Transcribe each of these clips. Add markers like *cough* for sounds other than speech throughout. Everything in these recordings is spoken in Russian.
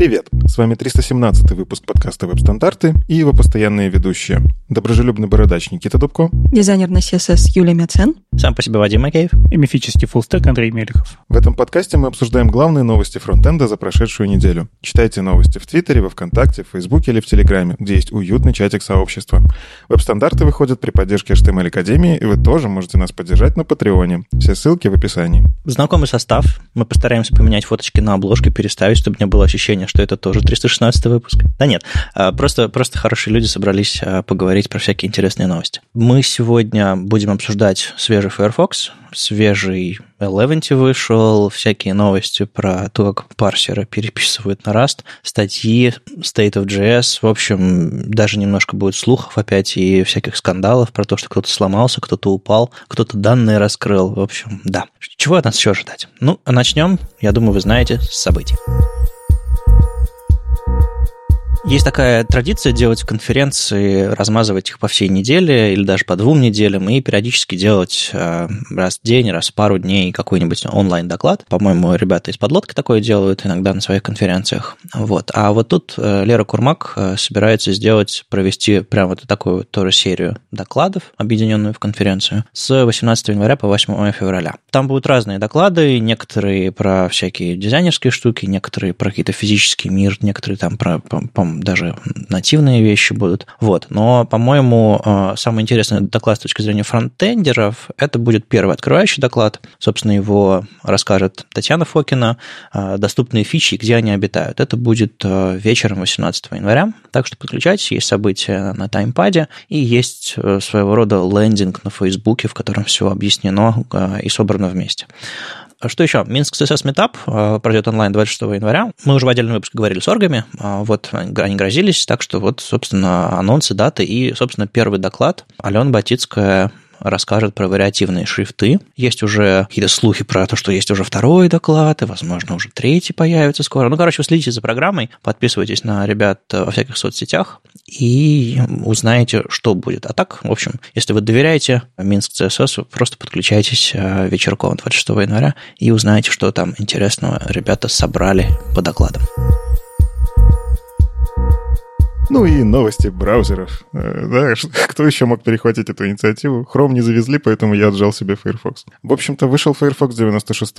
Привет! С вами 317 выпуск подкаста «Веб-стандарты» и его постоянные ведущие. Доброжелюбный бородач Никита Дубко. Дизайнер на CSS Юлия Мяцен. Сам по себе Вадим Макеев. И мифический фуллстек Андрей Мелехов. В этом подкасте мы обсуждаем главные новости фронтенда за прошедшую неделю. Читайте новости в Твиттере, во Вконтакте, в Фейсбуке или в Телеграме, где есть уютный чатик сообщества. Веб-стандарты выходят при поддержке HTML Академии, и вы тоже можете нас поддержать на Патреоне. Все ссылки в описании. Знакомый состав. Мы постараемся поменять фоточки на обложке, переставить, чтобы не было ощущения, что это тоже 316 выпуск. Да нет, а, просто, просто хорошие люди собрались а, поговорить про всякие интересные новости. Мы сегодня будем обсуждать свежий Firefox, свежий Eleventy вышел, всякие новости про то, как парсеры переписывают на Rust, статьи State of JS, в общем, даже немножко будет слухов опять и всяких скандалов про то, что кто-то сломался, кто-то упал, кто-то данные раскрыл, в общем, да. Чего от нас еще ожидать? Ну, а начнем, я думаю, вы знаете, с событий. Есть такая традиция делать конференции, размазывать их по всей неделе или даже по двум неделям и периодически делать э, раз в день, раз в пару дней какой-нибудь онлайн-доклад. По-моему, ребята из подлодки такое делают иногда на своих конференциях. Вот. А вот тут э, Лера Курмак э, собирается сделать, провести прям вот такую вот тоже серию докладов, объединенную в конференцию, с 18 января по 8 февраля. Там будут разные доклады, некоторые про всякие дизайнерские штуки, некоторые про какие-то физический мир, некоторые там про, по, по даже нативные вещи будут. Вот. Но, по-моему, э, самый интересный доклад с точки зрения фронтендеров, это будет первый открывающий доклад. Собственно, его расскажет Татьяна Фокина. Э, доступные фичи, где они обитают. Это будет э, вечером 18 января. Так что подключайтесь, есть события на таймпаде и есть своего рода лендинг на Фейсбуке, в котором все объяснено и собрано вместе. А что еще? Минск CSS Meetup э, пройдет онлайн 26 января. Мы уже в отдельном выпуске говорили с оргами. А, вот они грозились, так что вот, собственно, анонсы, даты и, собственно, первый доклад. Алена Батицкая расскажет про вариативные шрифты. Есть уже какие-то слухи про то, что есть уже второй доклад, и, возможно, уже третий появится скоро. Ну, короче, вы следите за программой, подписывайтесь на ребят во всяких соцсетях и узнаете, что будет. А так, в общем, если вы доверяете Минск CSS, просто подключайтесь э, вечерком 26 января и узнаете, что там интересного ребята собрали по докладам. Ну и новости браузеров. Э, да, *laughs* кто еще мог перехватить эту инициативу? Chrome не завезли, поэтому я отжал себе Firefox. В общем-то, вышел Firefox 96,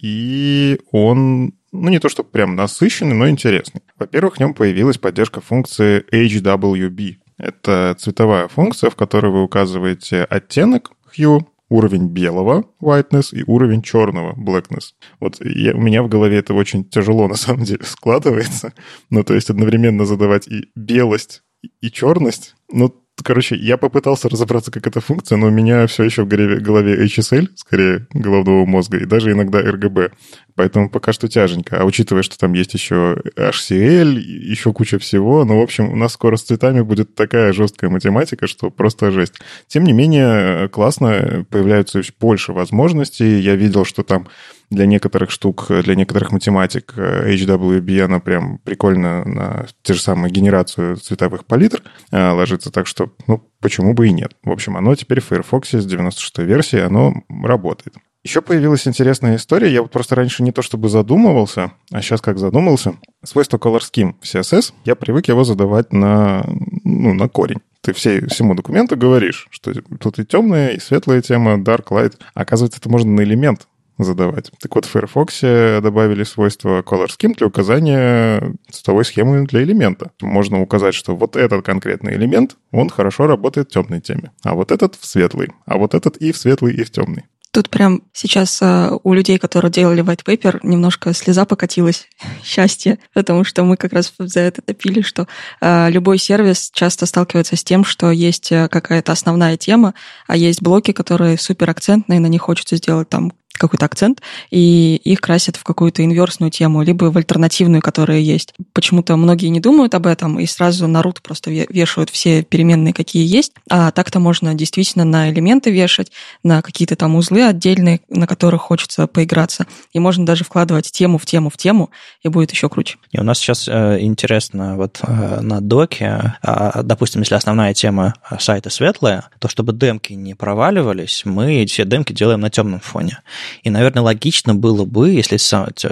и он ну, не то, что прям насыщенный, но интересный. Во-первых, в нем появилась поддержка функции HWB. Это цветовая функция, в которой вы указываете оттенок hue, уровень белого whiteness и уровень черного blackness. Вот я, у меня в голове это очень тяжело на самом деле *laughs* складывается. Ну, то есть одновременно задавать и белость, и черность. Ну, Короче, я попытался разобраться, как эта функция, но у меня все еще в голове HSL, скорее, головного мозга, и даже иногда RGB. Поэтому пока что тяженько. А учитывая, что там есть еще HCL, еще куча всего, ну, в общем, у нас скоро с цветами будет такая жесткая математика, что просто жесть. Тем не менее, классно, появляются больше возможностей. Я видел, что там для некоторых штук, для некоторых математик HWB, она прям прикольно на те же самые генерацию цветовых палитр э, ложится, так что, ну, почему бы и нет. В общем, оно теперь в Firefox с 96 версии, оно работает. Еще появилась интересная история. Я вот просто раньше не то чтобы задумывался, а сейчас как задумался. Свойство Color Scheme в CSS, я привык его задавать на, ну, на корень. Ты все, всему документу говоришь, что тут и темная, и светлая тема, dark, light. Оказывается, это можно на элемент задавать. Так вот, в Firefox добавили свойство Color Scheme для указания цветовой схемы для элемента. Можно указать, что вот этот конкретный элемент, он хорошо работает в темной теме, а вот этот в светлый, а вот этот и в светлый, и в темный. Тут прям сейчас а, у людей, которые делали white paper, немножко слеза покатилась, *laughs* счастье, потому что мы как раз за это топили, что а, любой сервис часто сталкивается с тем, что есть а, какая-то основная тема, а есть блоки, которые супер акцентные, на них хочется сделать там какой-то акцент, и их красят в какую-то инверсную тему, либо в альтернативную, которая есть. Почему-то многие не думают об этом и сразу на root просто вешают все переменные, какие есть. А так-то можно действительно на элементы вешать, на какие-то там узлы отдельные, на которых хочется поиграться. И можно даже вкладывать тему в тему в тему, и будет еще круче. И у нас сейчас э, интересно вот э, на доке, э, допустим, если основная тема сайта светлая, то чтобы демки не проваливались, мы все демки делаем на темном фоне. И, наверное, логично было бы, если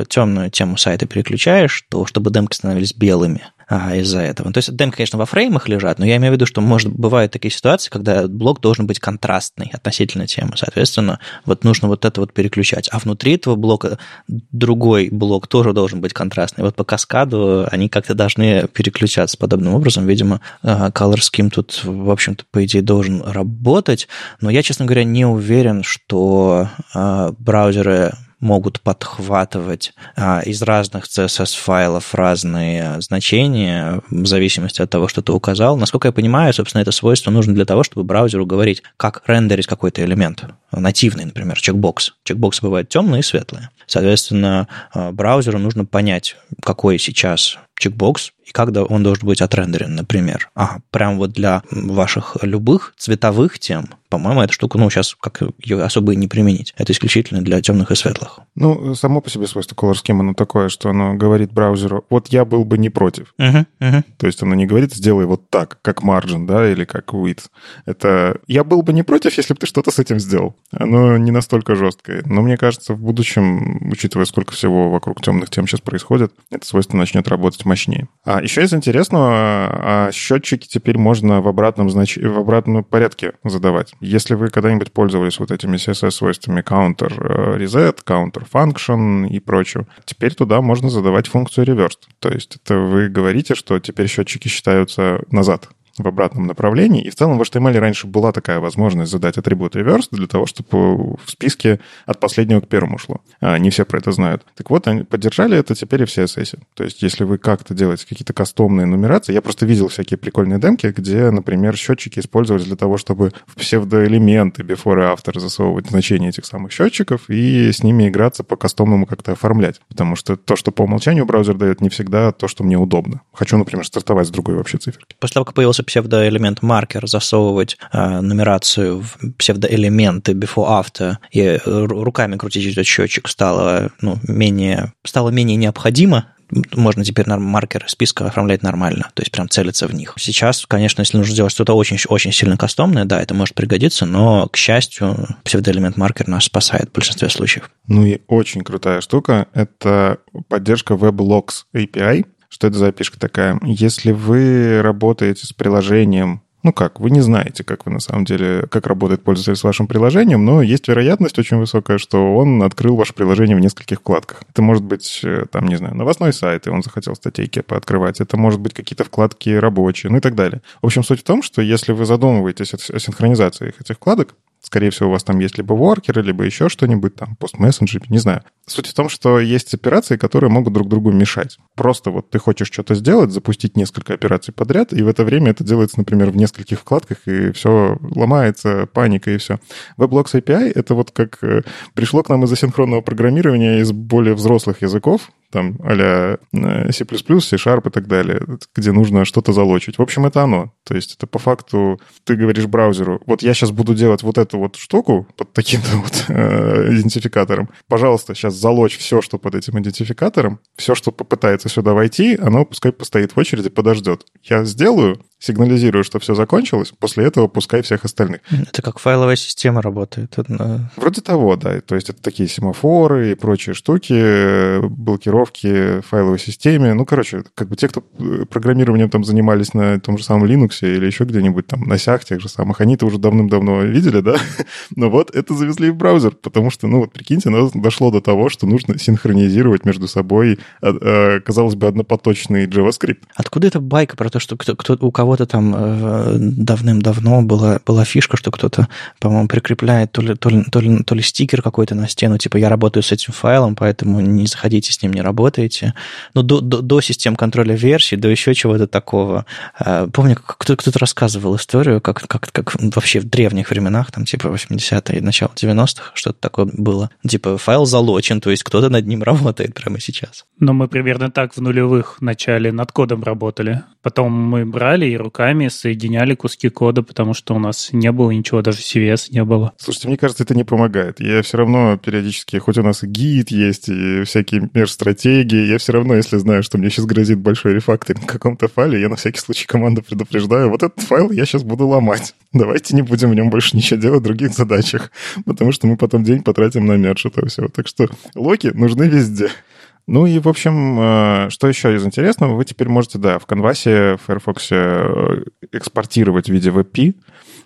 темную тему сайта переключаешь, то чтобы демки становились белыми а, из-за этого. То есть демки, конечно, во фреймах лежат, но я имею в виду, что может, бывают такие ситуации, когда блок должен быть контрастный относительно темы. Соответственно, вот нужно вот это вот переключать. А внутри этого блока другой блок тоже должен быть контрастный. Вот по каскаду они как-то должны переключаться подобным образом. Видимо, а, Color Scheme тут, в общем-то, по идее, должен работать. Но я, честно говоря, не уверен, что а, браузеры могут подхватывать а, из разных CSS-файлов разные значения в зависимости от того, что ты указал. Насколько я понимаю, собственно, это свойство нужно для того, чтобы браузеру говорить, как рендерить какой-то элемент. Нативный, например, чекбокс. Чекбоксы бывают темные и светлые. Соответственно, а, браузеру нужно понять, какой сейчас чекбокс и как он должен быть отрендерен, например. А, прям вот для ваших любых цветовых тем, по-моему, эта штука, ну, сейчас как ее особо и не применить. Это исключительно для темных и светлых. Ну, само по себе свойство Color Scheme, оно такое, что оно говорит браузеру, вот я был бы не против. Uh-huh, uh-huh. То есть оно не говорит, сделай вот так, как margin, да, или как width. Это я был бы не против, если бы ты что-то с этим сделал. Оно не настолько жесткое. Но мне кажется, в будущем, учитывая, сколько всего вокруг темных тем сейчас происходит, это свойство начнет работать мощнее. А еще из интересного, а счетчики теперь можно в обратном, знач... в обратном порядке задавать. Если вы когда-нибудь пользовались вот этими CSS-свойствами counter э, reset, counter function и прочее, теперь туда можно задавать функцию reversed. То есть это вы говорите, что теперь счетчики считаются назад в обратном направлении. И в целом в HTML раньше была такая возможность задать атрибут reverse для того, чтобы в списке от последнего к первому шло. А, не все про это знают. Так вот, они поддержали это теперь и в CSS. То есть, если вы как-то делаете какие-то кастомные нумерации, я просто видел всякие прикольные демки, где, например, счетчики использовались для того, чтобы в псевдоэлементы before и after засовывать значения этих самых счетчиков и с ними играться по кастомному как-то оформлять. Потому что то, что по умолчанию браузер дает, не всегда то, что мне удобно. Хочу, например, стартовать с другой вообще циферки. После того, как появился псевдоэлемент маркер, засовывать э, нумерацию в псевдоэлементы before-after и руками крутить этот счетчик стало, ну, менее, стало менее необходимо, можно теперь маркеры списка оформлять нормально, то есть прям целиться в них. Сейчас, конечно, если нужно сделать что-то очень, очень сильно кастомное, да, это может пригодиться, но, к счастью, псевдоэлемент маркер нас спасает в большинстве случаев. Ну и очень крутая штука — это поддержка WebLogs API, что это за API такая? Если вы работаете с приложением, ну как, вы не знаете, как вы на самом деле, как работает пользователь с вашим приложением, но есть вероятность очень высокая, что он открыл ваше приложение в нескольких вкладках. Это может быть, э, там, не знаю, новостной сайт, и он захотел статейки пооткрывать. Это может быть какие-то вкладки рабочие, ну и так далее. В общем, суть в том, что если вы задумываетесь о синхронизации этих вкладок, Скорее всего, у вас там есть либо воркеры, либо еще что-нибудь, там, постмессенджер, не знаю. Суть в том, что есть операции, которые могут друг другу мешать. Просто вот ты хочешь что-то сделать, запустить несколько операций подряд, и в это время это делается, например, в нескольких вкладках, и все ломается, паника и все. WebLogs API — это вот как э, пришло к нам из асинхронного программирования из более взрослых языков, там а C++, C-Sharp и так далее, где нужно что-то залочить. В общем, это оно. То есть это по факту ты говоришь браузеру, вот я сейчас буду делать вот эту вот штуку под таким-то вот э, идентификатором. Пожалуйста, сейчас залочь все, что под этим идентификатором, все, что попытается сюда войти, оно пускай постоит в очереди, подождет. Я сделаю, сигнализирую, что все закончилось, после этого пускай всех остальных. Это как файловая система работает. Это... Вроде того, да. То есть это такие семафоры и прочие штуки, блокировки в файловой системе. Ну, короче, как бы те, кто э, программированием там занимались на том же самом Linux или еще где-нибудь там на сях тех же самых, они это уже давным-давно видели, да? *laughs* Но вот это завезли в браузер, потому что, ну вот прикиньте, дошло до того, что нужно синхронизировать между собой, а, а, казалось бы, однопоточный JavaScript. Откуда эта байка про то, что кто, кто, у кого кого-то там э, давным-давно была, была фишка, что кто-то, по-моему, прикрепляет то ли, то, ли, то, ли, то ли стикер какой-то на стену, типа я работаю с этим файлом, поэтому не заходите с ним, не работаете. Ну, до, до, до систем контроля версий, до еще чего-то такого. Э, помню, кто-то, кто-то рассказывал историю, как, как, как вообще в древних временах, там типа 80-е, начало 90-х, что-то такое было. Типа файл залочен, то есть кто-то над ним *laughs* работает прямо сейчас. Но мы примерно так в нулевых начале над кодом работали. Потом мы брали и руками соединяли куски кода, потому что у нас не было ничего, даже CVS не было. Слушайте, мне кажется, это не помогает. Я все равно периодически, хоть у нас и гид есть, и всякие межстратегии, я все равно, если знаю, что мне сейчас грозит большой рефакторинг в каком-то файле, я на всякий случай команду предупреждаю, вот этот файл я сейчас буду ломать. Давайте не будем в нем больше ничего делать в других задачах, потому что мы потом день потратим на мерч этого всего. Так что локи нужны везде. Ну и, в общем, э, что еще из интересного, вы теперь можете, да, в конвасе, в Firefox э, экспортировать в виде WebP.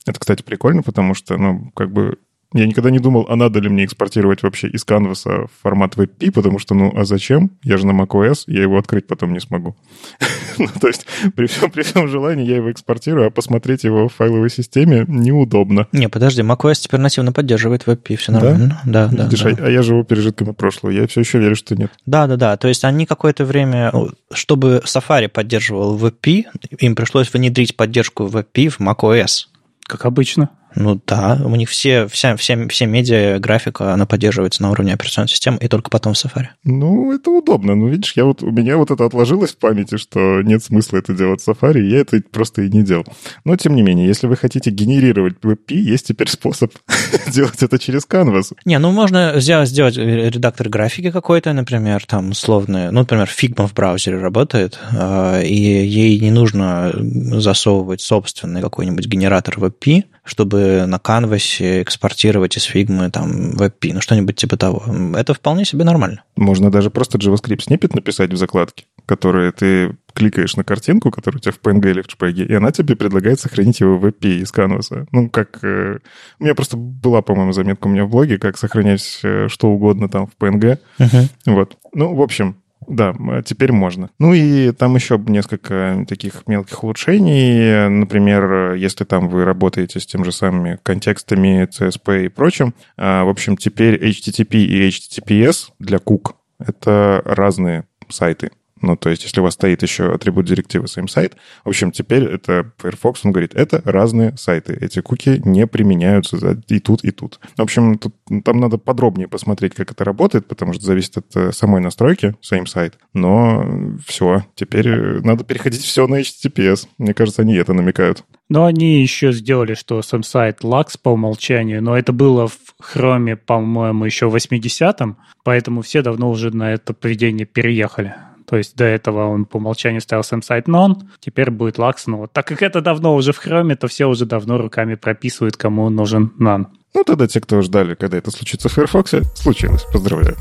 Это, кстати, прикольно, потому что, ну, как бы я никогда не думал, а надо ли мне экспортировать вообще из Canvas в формат WebP, потому что, ну, а зачем? Я же на macOS, я его открыть потом не смогу. *laughs* ну, то есть при всем, при всем желании я его экспортирую, а посмотреть его в файловой системе неудобно. Не, подожди, macOS теперь нативно поддерживает WebP, все нормально. Да, да, Видишь, да. А, а я живу пережитками прошлого, я все еще верю, что нет. Да, да, да. То есть они какое-то время, чтобы Safari поддерживал WebP, им пришлось внедрить поддержку WebP в macOS. Как обычно. Ну да, у них все, вся, вся, все медиа, графика, она поддерживается на уровне операционной системы и только потом в Safari. Ну, это удобно. Ну, видишь, я вот, у меня вот это отложилось в памяти, что нет смысла это делать в Safari, я это просто и не делал. Но, тем не менее, если вы хотите генерировать WebP, есть теперь способ *laughs* делать это через Canvas. Не, ну можно сделать, сделать редактор графики какой-то, например, там условный, ну, например, Figma в браузере работает, а, и ей не нужно засовывать собственный какой-нибудь генератор WebP, чтобы на канвасе экспортировать из фигмы там WebP, ну что-нибудь типа того. Это вполне себе нормально. Можно даже просто JavaScript сниппет написать в закладке, который ты кликаешь на картинку, которая у тебя в PNG или в JPEG, и она тебе предлагает сохранить его в WebP из канваса. Ну, как... Э, у меня просто была, по-моему, заметка у меня в блоге, как сохранять э, что угодно там в PNG. Uh-huh. Вот. Ну, в общем, да, теперь можно. Ну и там еще несколько таких мелких улучшений. Например, если там вы работаете с тем же самыми контекстами, CSP и прочим, а, в общем, теперь HTTP и HTTPS для кук — это разные сайты. Ну, то есть, если у вас стоит еще атрибут директивы same site, в общем, теперь это Firefox, он говорит, это разные сайты. Эти куки не применяются и тут, и тут. В общем, тут, там надо подробнее посмотреть, как это работает, потому что зависит от э, самой настройки same site. Но все, теперь э, надо переходить все на HTTPS. Мне кажется, они это намекают. Но они еще сделали, что сам сайт LAX по умолчанию, но это было в Chrome, по-моему, еще в 80-м, поэтому все давно уже на это поведение переехали. То есть до этого он по умолчанию ставил сам сайт non, теперь будет Lux. Но вот так как это давно уже в Chrome, то все уже давно руками прописывают, кому нужен none. Ну, тогда те, кто ждали, когда это случится в Firefox, случилось. Поздравляю.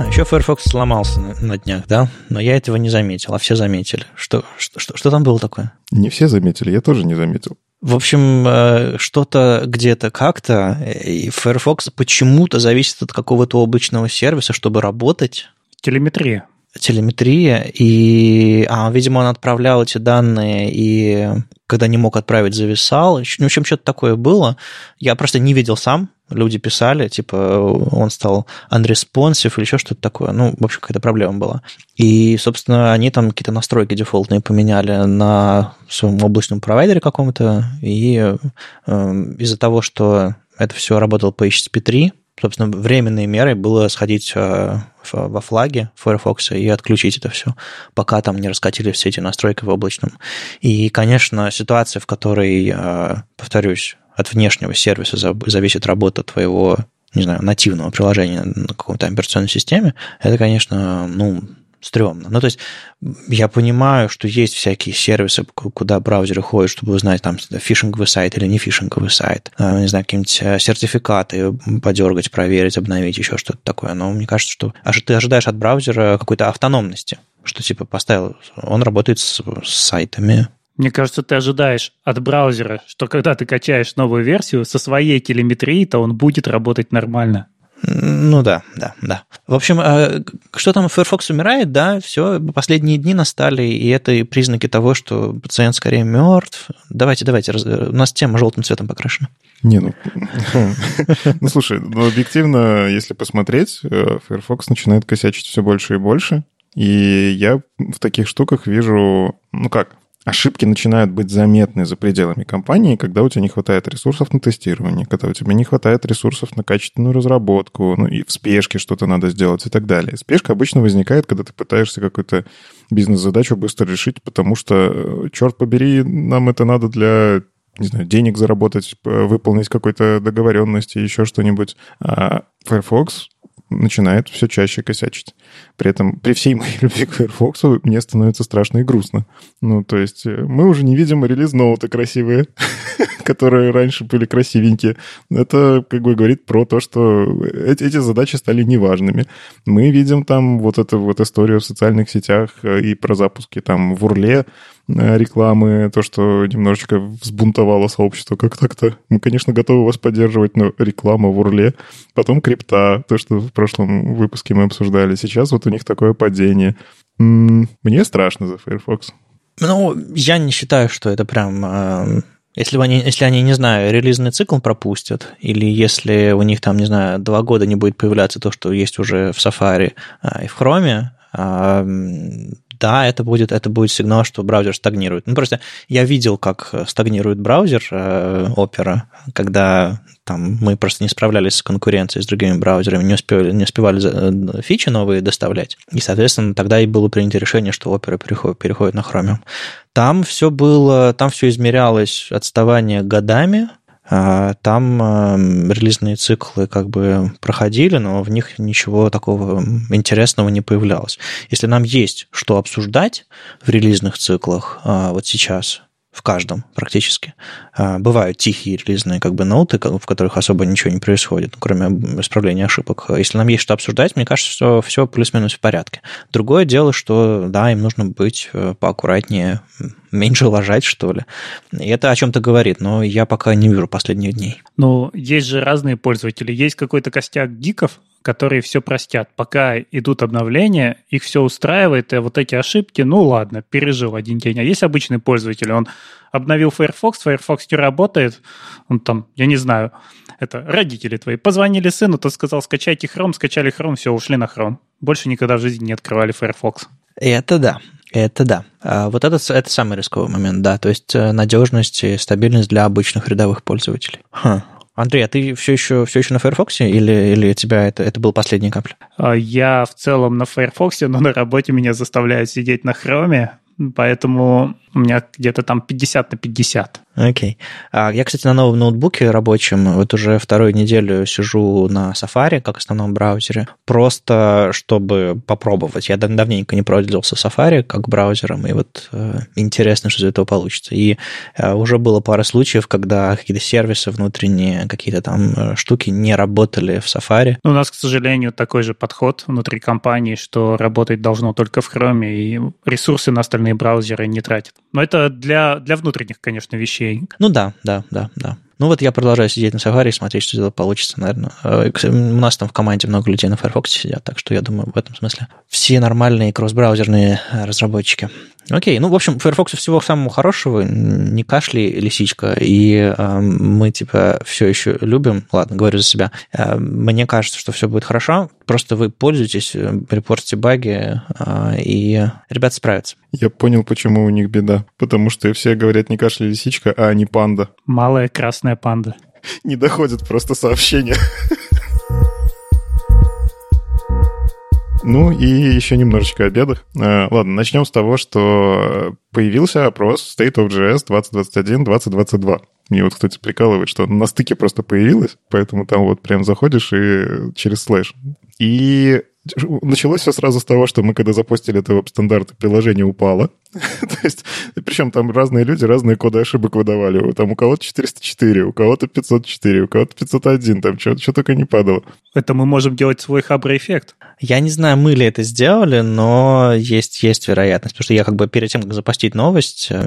А, еще Firefox сломался на, на днях, да? Но я этого не заметил, а все заметили. Что, что, что, что там было такое? Не все заметили, я тоже не заметил. В общем, э, что-то где-то как-то, и Firefox почему-то зависит от какого-то обычного сервиса, чтобы работать. Телеметрия. Телеметрия, и, а, видимо, он отправлял эти данные, и когда не мог отправить, зависал. Ну, в общем, что-то такое было. Я просто не видел сам, люди писали, типа, он стал unresponsive или еще что-то такое. Ну, в общем, какая-то проблема была. И, собственно, они там какие-то настройки дефолтные поменяли на своем облачном провайдере каком-то, и э, из-за того, что это все работало по HTTP 3, собственно, временной мерой было сходить э, во флаге Firefox и отключить это все, пока там не раскатили все эти настройки в облачном. И, конечно, ситуация, в которой, э, повторюсь, от внешнего сервиса зависит работа твоего, не знаю, нативного приложения на какой-то операционной системе, это, конечно, ну, стрёмно. Ну, то есть я понимаю, что есть всякие сервисы, куда браузеры ходят, чтобы узнать, там, фишинговый сайт или не фишинговый сайт. А, не знаю, какие-нибудь э, сертификаты подергать, проверить, обновить, еще что-то такое. Но мне кажется, что ты ожидаешь от браузера какой-то автономности, что типа поставил, он работает с сайтами, мне кажется, ты ожидаешь от браузера, что когда ты качаешь новую версию со своей телеметрией, то он будет работать нормально. Ну да, да, да. В общем, а, что там, Firefox умирает, да, все, последние дни настали, и это признаки того, что пациент скорее мертв. Давайте, давайте, у нас тема желтым цветом покрашена. Не, ну, *laughs* ну слушай, ну, объективно, если посмотреть, э, Firefox начинает косячить все больше и больше, и я в таких штуках вижу, ну как, ошибки начинают быть заметны за пределами компании, когда у тебя не хватает ресурсов на тестирование, когда у тебя не хватает ресурсов на качественную разработку, ну и в спешке что-то надо сделать и так далее. Спешка обычно возникает, когда ты пытаешься какую-то бизнес-задачу быстро решить, потому что, э, черт побери, нам это надо для не знаю, денег заработать, выполнить какой-то договоренности, еще что-нибудь. А Firefox начинает все чаще косячить. При этом, при всей моей *laughs* любви к Firefox, мне становится страшно и грустно. Ну, то есть э, мы уже не видим релиз-ноуты красивые, *laughs* которые раньше были красивенькие. Это как бы говорит про то, что эти, эти задачи стали неважными. Мы видим там вот эту вот историю в социальных сетях э, и про запуски там в Урле, рекламы, то, что немножечко взбунтовало сообщество, как так-то. Мы, конечно, готовы вас поддерживать, но реклама в Урле, потом крипта, то, что в прошлом выпуске мы обсуждали. Сейчас вот у них такое падение. Мне страшно за Firefox. Ну, я не считаю, что это прям... Э, если они, если они, не знаю, релизный цикл пропустят, или если у них там, не знаю, два года не будет появляться то, что есть уже в Safari и в Chrome, да, это будет, это будет сигнал, что браузер стагнирует. Ну, просто я видел, как стагнирует браузер э, Opera, когда там мы просто не справлялись с конкуренцией с другими браузерами, не успевали, не успевали э, фичи новые доставлять. И, соответственно, тогда и было принято решение, что Opera переходит, переходит на Chromium. Там все было, там все измерялось отставание годами, там эм, релизные циклы как бы проходили, но в них ничего такого интересного не появлялось. Если нам есть что обсуждать в релизных циклах а, вот сейчас, в каждом практически. А, бывают тихие релизные как бы ноуты, в которых особо ничего не происходит, кроме исправления ошибок. Если нам есть что обсуждать, мне кажется, что все плюс-минус в порядке. Другое дело, что да, им нужно быть э, поаккуратнее, меньше ложать, что ли. И это о чем-то говорит, но я пока не вижу последних дней. Ну, есть же разные пользователи. Есть какой-то костяк гиков, которые все простят. Пока идут обновления, их все устраивает, и вот эти ошибки, ну ладно, пережил один день. А есть обычный пользователь, он обновил Firefox, Firefox не работает, он там, я не знаю, это родители твои позвонили сыну, тот сказал, скачайте Chrome, скачали Chrome, все, ушли на Chrome. Больше никогда в жизни не открывали Firefox. Это да. Это да. А вот это, это самый рисковый момент, да. То есть э, надежность и стабильность для обычных рядовых пользователей. Хм. Андрей, а ты все еще, все еще на Firefox или, или у тебя это, это был последний капля? А, я в целом на Firefox, но на работе меня заставляют сидеть на Chrome, поэтому у меня где-то там 50 на 50. Окей. Okay. Я, кстати, на новом ноутбуке рабочем вот уже вторую неделю сижу на Safari как основном браузере, просто чтобы попробовать. Я давненько не пользовался Safari как браузером, и вот э, интересно, что из этого получится. И э, уже было пара случаев, когда какие-то сервисы внутренние, какие-то там э, штуки не работали в Safari. У нас, к сожалению, такой же подход внутри компании, что работать должно только в Chrome, и ресурсы на остальные браузеры не тратят. Но это для, для внутренних, конечно, вещей. Ну да, да, да, да. Ну вот я продолжаю сидеть на Safari и смотреть, что это получится, наверное. Э, у нас там в команде много людей на Firefox сидят, так что я думаю, в этом смысле все нормальные кросс-браузерные разработчики. Окей, ну, в общем, Firefox всего самого хорошего, не кашли, лисичка, и э, мы, типа, все еще любим, ладно, говорю за себя, э, мне кажется, что все будет хорошо, просто вы пользуетесь, э, репортите баги, э, и ребята справятся. Я понял, почему у них беда, потому что все говорят не кашля, лисичка, а не панда. Малая красная панда. *laughs* Не доходит просто сообщения. *laughs* Ну и еще немножечко о. Э, ладно, начнем с того, что появился опрос State of JS 2021-2022. Мне вот кто-то прикалывает, что на стыке просто появилось, поэтому там вот прям заходишь и через слэш. И началось все сразу с того, что мы, когда запустили это веб-стандарт, приложение упало. *laughs* То есть, причем там разные люди разные коды ошибок выдавали. Там у кого-то 404, у кого-то 504, у кого-то 501, там что, что только не падало. Это мы можем делать свой хабр-эффект. Я не знаю, мы ли это сделали, но есть, есть вероятность, потому что я как бы перед тем, как запустить новость, э,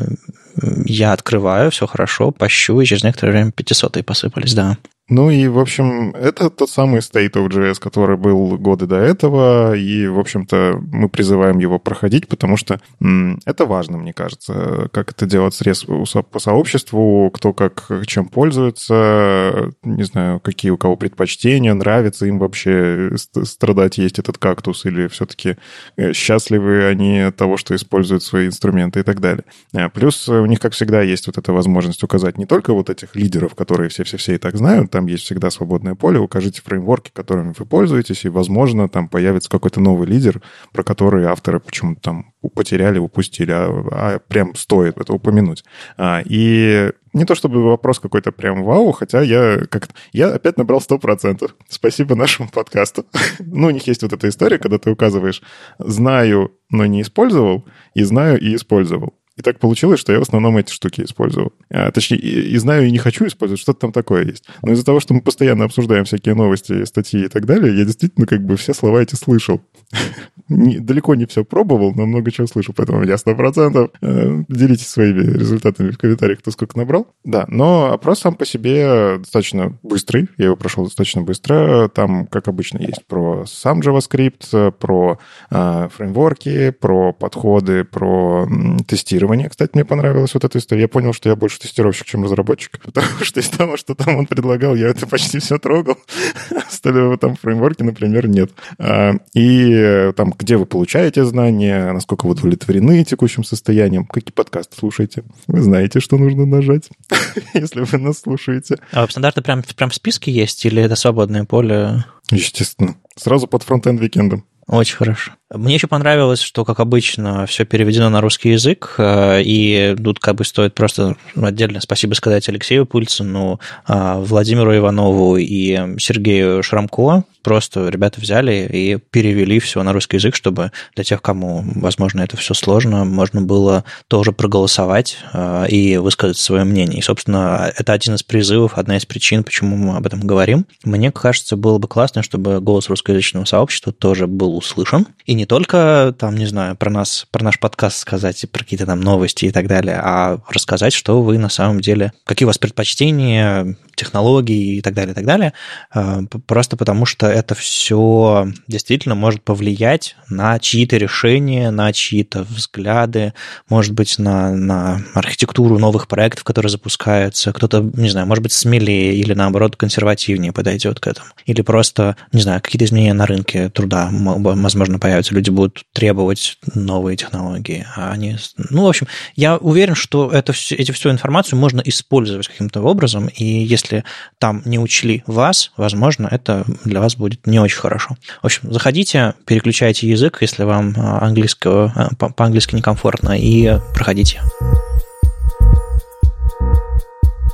я открываю, все хорошо, пощу, и через некоторое время 500 посыпались, да. Ну и, в общем, это тот самый State of JS, который был годы до этого, и, в общем-то, мы призываем его проходить, потому что м, это важно, мне кажется, как это делать срез по сообществу, кто как чем пользуется, не знаю, какие у кого предпочтения, нравится им вообще страдать, есть этот кактус, или все-таки э, счастливы они от того, что используют свои инструменты и так далее. Э, плюс у них, как всегда, есть вот эта возможность указать не только вот этих лидеров, которые все-все-все и так знают, там есть всегда свободное поле, укажите фреймворки, которыми вы пользуетесь, и, возможно, там появится какой-то новый лидер, про который авторы почему-то там потеряли, упустили, а, а прям стоит это упомянуть. А, и не то чтобы вопрос какой-то прям вау, хотя я как я опять набрал 100%. Спасибо нашему подкасту. *laughs* ну, у них есть вот эта история, когда ты указываешь «знаю, но не использовал» и «знаю и использовал». И так получилось, что я в основном эти штуки использовал. А, точнее, и, и знаю, и не хочу использовать, что-то там такое есть. Но из-за того, что мы постоянно обсуждаем всякие новости, статьи и так далее, я действительно как бы все слова эти слышал. *laughs* не, далеко не все пробовал, но много чего слышал, поэтому я 100%. Э, делитесь своими результатами в комментариях, кто сколько набрал. Да, но опрос сам по себе достаточно быстрый, я его прошел достаточно быстро. Там, как обычно, есть про сам JavaScript, про э, фреймворки, про подходы, про тестирование. Кстати, мне понравилась вот эта история. Я понял, что я больше тестировщик, чем разработчик, *laughs* потому что из того, что там он предлагал, я это почти все трогал. *laughs* Остального там фреймворки, например, нет. А, и там где вы получаете знания, насколько вы удовлетворены текущим состоянием, какие подкасты слушаете. Вы знаете, что нужно нажать, *laughs* если вы нас слушаете. А стандарты прям, прям в списке есть или это свободное поле? Естественно. Сразу под фронтенд викендом. Очень хорошо. Мне еще понравилось, что, как обычно, все переведено на русский язык, э, и тут как бы стоит просто отдельно спасибо сказать Алексею Пульцину, э, Владимиру Иванову и Сергею Шрамко. Просто ребята взяли и перевели все на русский язык, чтобы для тех, кому, возможно, это все сложно, можно было тоже проголосовать э, и высказать свое мнение. И, собственно, это один из призывов, одна из причин, почему мы об этом говорим. Мне кажется, было бы классно, чтобы голос русскоязычного сообщества тоже был услышан, и не не только, там, не знаю, про нас, про наш подкаст сказать, про какие-то там новости и так далее, а рассказать, что вы на самом деле, какие у вас предпочтения, технологий и так далее, и так далее, а, просто потому что это все действительно может повлиять на чьи-то решения, на чьи-то взгляды, может быть, на, на архитектуру новых проектов, которые запускаются. Кто-то, не знаю, может быть, смелее или, наоборот, консервативнее подойдет к этому. Или просто, не знаю, какие-то изменения на рынке труда, возможно, появятся люди будут требовать новые технологии. А они... Ну, в общем, я уверен, что это, эти всю информацию можно использовать каким-то образом, и если там не учли вас, возможно, это для вас будет не очень хорошо. В общем, заходите, переключайте язык, если вам а, английского, а, по-английски некомфортно, и проходите.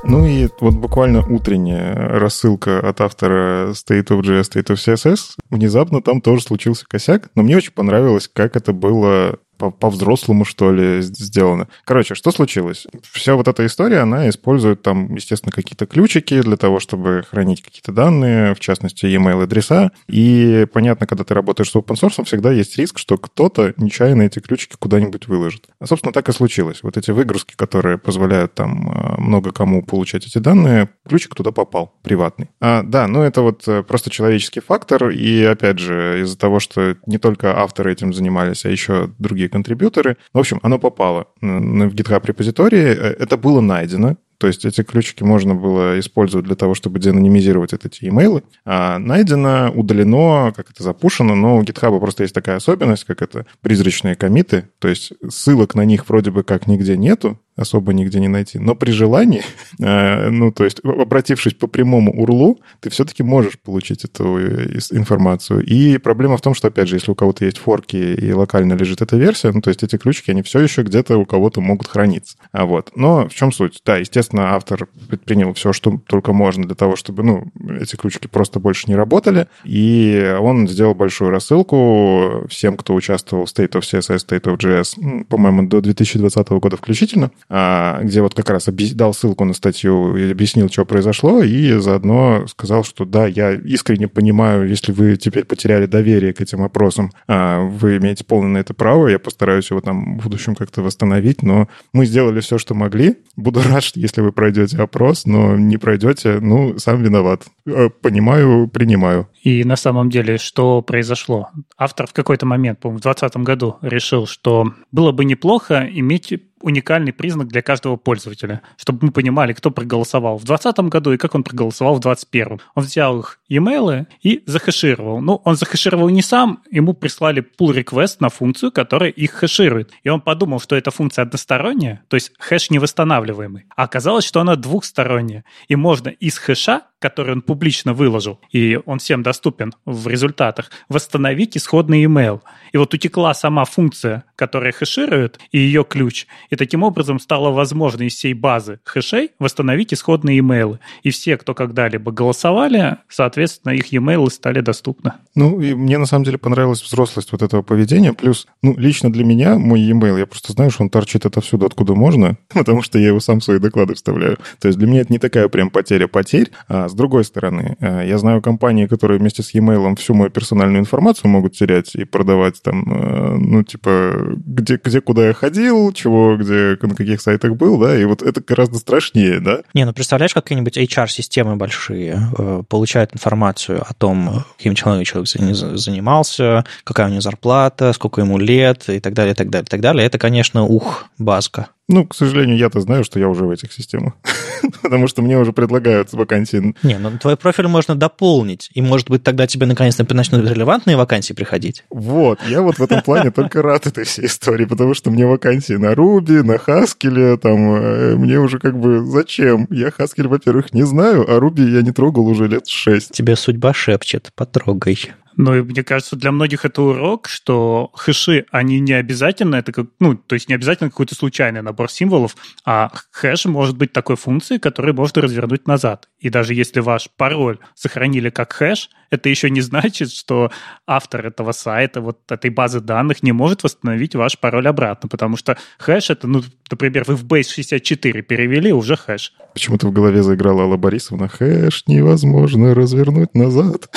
Ну и вот буквально утренняя рассылка от автора State of JS, State of CSS. Внезапно там тоже случился косяк, но мне очень понравилось, как это было по-взрослому, что ли, сделано. Короче, что случилось? Вся вот эта история, она использует там, естественно, какие-то ключики для того, чтобы хранить какие-то данные, в частности, e-mail адреса. И понятно, когда ты работаешь с open source, всегда есть риск, что кто-то нечаянно эти ключики куда-нибудь выложит. А, собственно, так и случилось. Вот эти выгрузки, которые позволяют там а, много кому получать эти данные, ключик туда попал, приватный. А, да, ну это вот э, просто человеческий фактор, и опять же, из-за того, что не только авторы этим занимались, а еще другие контрибьюторы. В общем, оно попало в GitHub репозитории, э, это было найдено, то есть эти ключики можно было использовать для того, чтобы деанонимизировать эти имейлы. А найдено, удалено, как это запушено, но у GitHub просто есть такая особенность, как это призрачные комиты, то есть ссылок на них вроде бы как нигде нету, особо нигде не найти. Но при желании, *laughs* э, ну, то есть обратившись по прямому урлу, ты все-таки можешь получить эту э, информацию. И проблема в том, что, опять же, если у кого-то есть форки и локально лежит эта версия, ну, то есть эти ключики, они все еще где-то у кого-то могут храниться. А вот. Но в чем суть? Да, естественно, автор предпринял все, что только можно для того, чтобы, ну, эти ключики просто больше не работали. И он сделал большую рассылку всем, кто участвовал в State of CSS, State of JS, по-моему, до 2020 года включительно, где вот как раз дал ссылку на статью и объяснил, что произошло, и заодно сказал, что да, я искренне понимаю, если вы теперь потеряли доверие к этим опросам, а, вы имеете полное на это право, я постараюсь его там в будущем как-то восстановить, но мы сделали все, что могли. Буду *laughs* рад, если вы пройдете опрос, но не пройдете, ну, сам виноват. Э, понимаю, принимаю. И на самом деле, что произошло? Автор в какой-то момент, по-моему, в 2020 году решил, что было бы неплохо иметь уникальный признак для каждого пользователя, чтобы мы понимали, кто проголосовал в 2020 году и как он проголосовал в 2021. Он взял их e-mail и захешировал. Ну, он захешировал не сам, ему прислали pull request на функцию, которая их хэширует. И он подумал, что эта функция односторонняя, то есть хэш невосстанавливаемый. А оказалось, что она двухсторонняя. И можно из хэша который он публично выложил, и он всем доступен в результатах, восстановить исходный email. И вот утекла сама функция, которая хэширует, и ее ключ. И таким образом стало возможно из всей базы хэшей восстановить исходные имейлы. И все, кто когда-либо голосовали, соответственно, их e-mail стали доступны. Ну, и мне на самом деле понравилась взрослость вот этого поведения. Плюс, ну, лично для меня мой e-mail, я просто знаю, что он торчит отовсюду, откуда можно, *laughs* потому что я его сам в свои доклады вставляю. То есть для меня это не такая прям потеря потерь, а с другой стороны, э, я знаю компании, которые вместе с e-mail всю мою персональную информацию могут терять и продавать там, э, ну, типа, где, где куда я ходил, чего, где, на каких сайтах был, да, и вот это гораздо страшнее, да. Не, ну, представляешь, какие-нибудь HR-системы большие э, получают информацию о том, каким человеком человек занимался, какая у него зарплата, сколько ему лет и так далее, и так далее, и так далее. Это, конечно, ух, базка. Ну, к сожалению, я-то знаю, что я уже в этих системах. *laughs* Потому что мне уже предлагают вакансии. Не, ну твой профиль можно дополнить. И, может быть, тогда тебе наконец-то начнут релевантные вакансии приходить. Вот, я вот в этом плане только рад этой всей истории, потому что мне вакансии на Руби, на Хаскеле, там, э, мне уже как бы зачем? Я Хаскель, во-первых, не знаю, а Руби я не трогал уже лет шесть. Тебе судьба шепчет, потрогай. Ну, и мне кажется, для многих это урок, что хэши, они не обязательно, это как, ну, то есть не обязательно какой-то случайный набор символов, а хэш может быть такой функцией, которую можно развернуть назад. И даже если ваш пароль сохранили как хэш, это еще не значит, что автор этого сайта, вот этой базы данных не может восстановить ваш пароль обратно, потому что хэш это, ну, например, вы в Base 64 перевели, уже хэш. Почему-то в голове заиграла Алла Борисовна, хэш невозможно развернуть назад.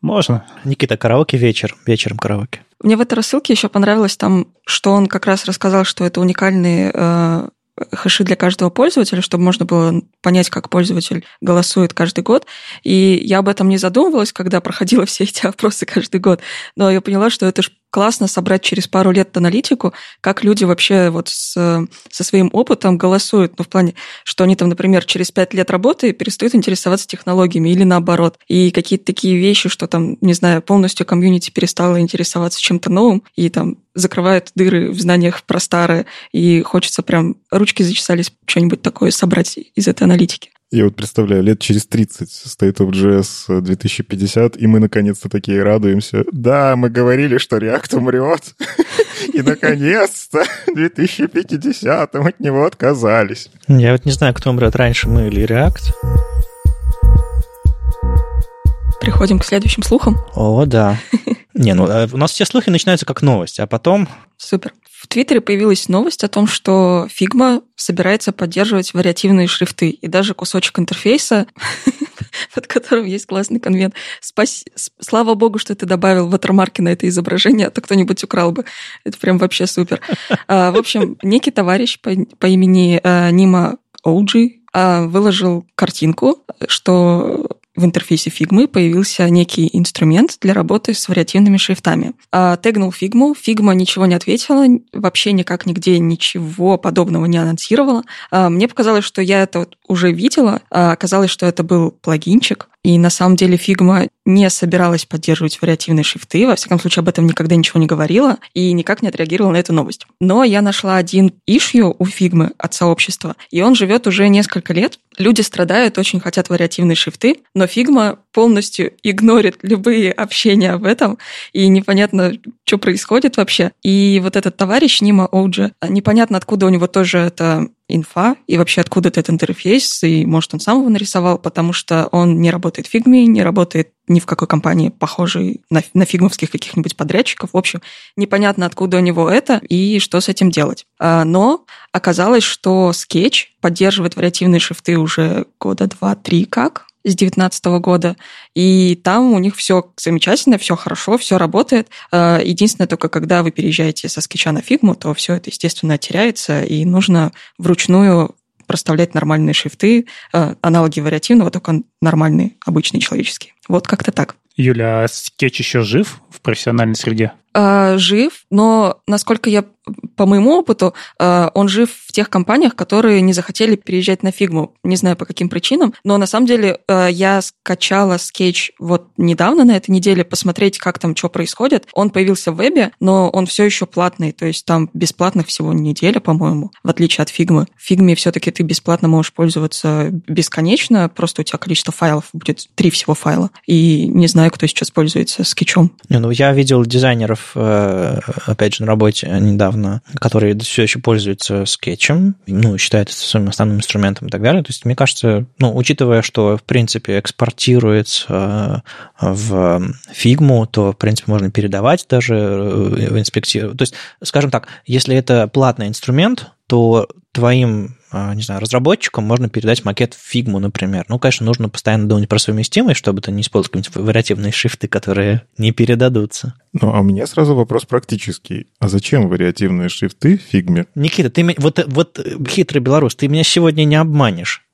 Можно. Никита, караоке вечер. Вечером караоке. Мне в этой рассылке еще понравилось там, что он как раз рассказал, что это уникальные э, хэши для каждого пользователя, чтобы можно было понять, как пользователь голосует каждый год. И я об этом не задумывалась, когда проходила все эти *laughs* опросы каждый год. Но я поняла, что это же классно собрать через пару лет аналитику, как люди вообще вот с, со своим опытом голосуют. Ну, в плане, что они там, например, через пять лет работы перестают интересоваться технологиями или наоборот. И какие-то такие вещи, что там, не знаю, полностью комьюнити перестало интересоваться чем-то новым и там закрывают дыры в знаниях про старое, и хочется прям ручки зачесались что-нибудь такое собрать из этой аналитики. Я вот представляю, лет через 30 State of JS 2050, и мы наконец-то такие радуемся. Да, мы говорили, что React умрет. *laughs* И наконец-то в 2050 мы от него отказались. Я вот не знаю, кто умрет раньше, мы или React. Приходим к следующим слухам. О, да. *laughs* Не, ну э, у нас все слухи начинаются как новость, а потом... Супер. В Твиттере появилась новость о том, что Figma собирается поддерживать вариативные шрифты и даже кусочек интерфейса, *laughs* под которым есть классный конвент. Спас... Слава богу, что ты добавил ватермарки на это изображение, а то кто-нибудь украл бы. Это прям вообще супер. А, в общем, некий товарищ по, имени а, Нима Оуджи а, выложил картинку, что в интерфейсе Figma появился некий инструмент для работы с вариативными шрифтами. А, тегнул Figma, Figma ничего не ответила, вообще никак нигде ничего подобного не анонсировала. А, мне показалось, что я это уже видела, а оказалось, что это был плагинчик, и на самом деле Figma не собиралась поддерживать вариативные шрифты, во всяком случае об этом никогда ничего не говорила и никак не отреагировала на эту новость. Но я нашла один issue у Figma от сообщества, и он живет уже несколько лет. Люди страдают, очень хотят вариативные шрифты, но Figma полностью игнорит любые общения об этом, и непонятно, что происходит вообще. И вот этот товарищ Нима Оуджи, непонятно, откуда у него тоже это инфа, и вообще откуда этот интерфейс, и может он сам его нарисовал, потому что он не работает в фигме, не работает ни в какой компании, похожей на, на фигмовских каких-нибудь подрядчиков. В общем, непонятно, откуда у него это и что с этим делать. А, но оказалось, что Sketch поддерживает вариативные шрифты уже года два-три как, с 2019 года, и там у них все замечательно, все хорошо, все работает. А, единственное, только когда вы переезжаете со скетча на фигму, то все это, естественно, теряется, и нужно вручную проставлять нормальные шрифты, а, аналоги вариативного, только нормальные, обычные, человеческие. Вот как-то так. Юля, а скетч еще жив в профессиональной среде? Э, жив, но, насколько я по моему опыту, э, он жив в тех компаниях, которые не захотели переезжать на фигму. Не знаю по каким причинам, но на самом деле э, я скачала скетч вот недавно на этой неделе посмотреть, как там что происходит. Он появился в вебе, но он все еще платный, то есть там бесплатных всего неделя, по-моему, в отличие от фигмы. В фигме все-таки ты бесплатно можешь пользоваться бесконечно, просто у тебя количество файлов будет три всего файла. И не знаю, кто сейчас пользуется скетчом. Не, ну я видел дизайнеров Э, опять же, на работе недавно, которые все еще пользуются скетчем, ну, считают это своим основным инструментом и так далее. То есть, мне кажется, ну, учитывая, что, в принципе, экспортируется э, в фигму, то, в принципе, можно передавать даже э, в инспектирую. То есть, скажем так, если это платный инструмент, то твоим а, не знаю, разработчикам можно передать макет в фигму, например. Ну, конечно, нужно постоянно думать про совместимость, чтобы ты не использовал какие-нибудь вариативные шрифты, которые не передадутся. Ну, а у меня сразу вопрос практический. А зачем вариативные шрифты в фигме? Никита, ты вот, вот хитрый белорус, ты меня сегодня не обманешь.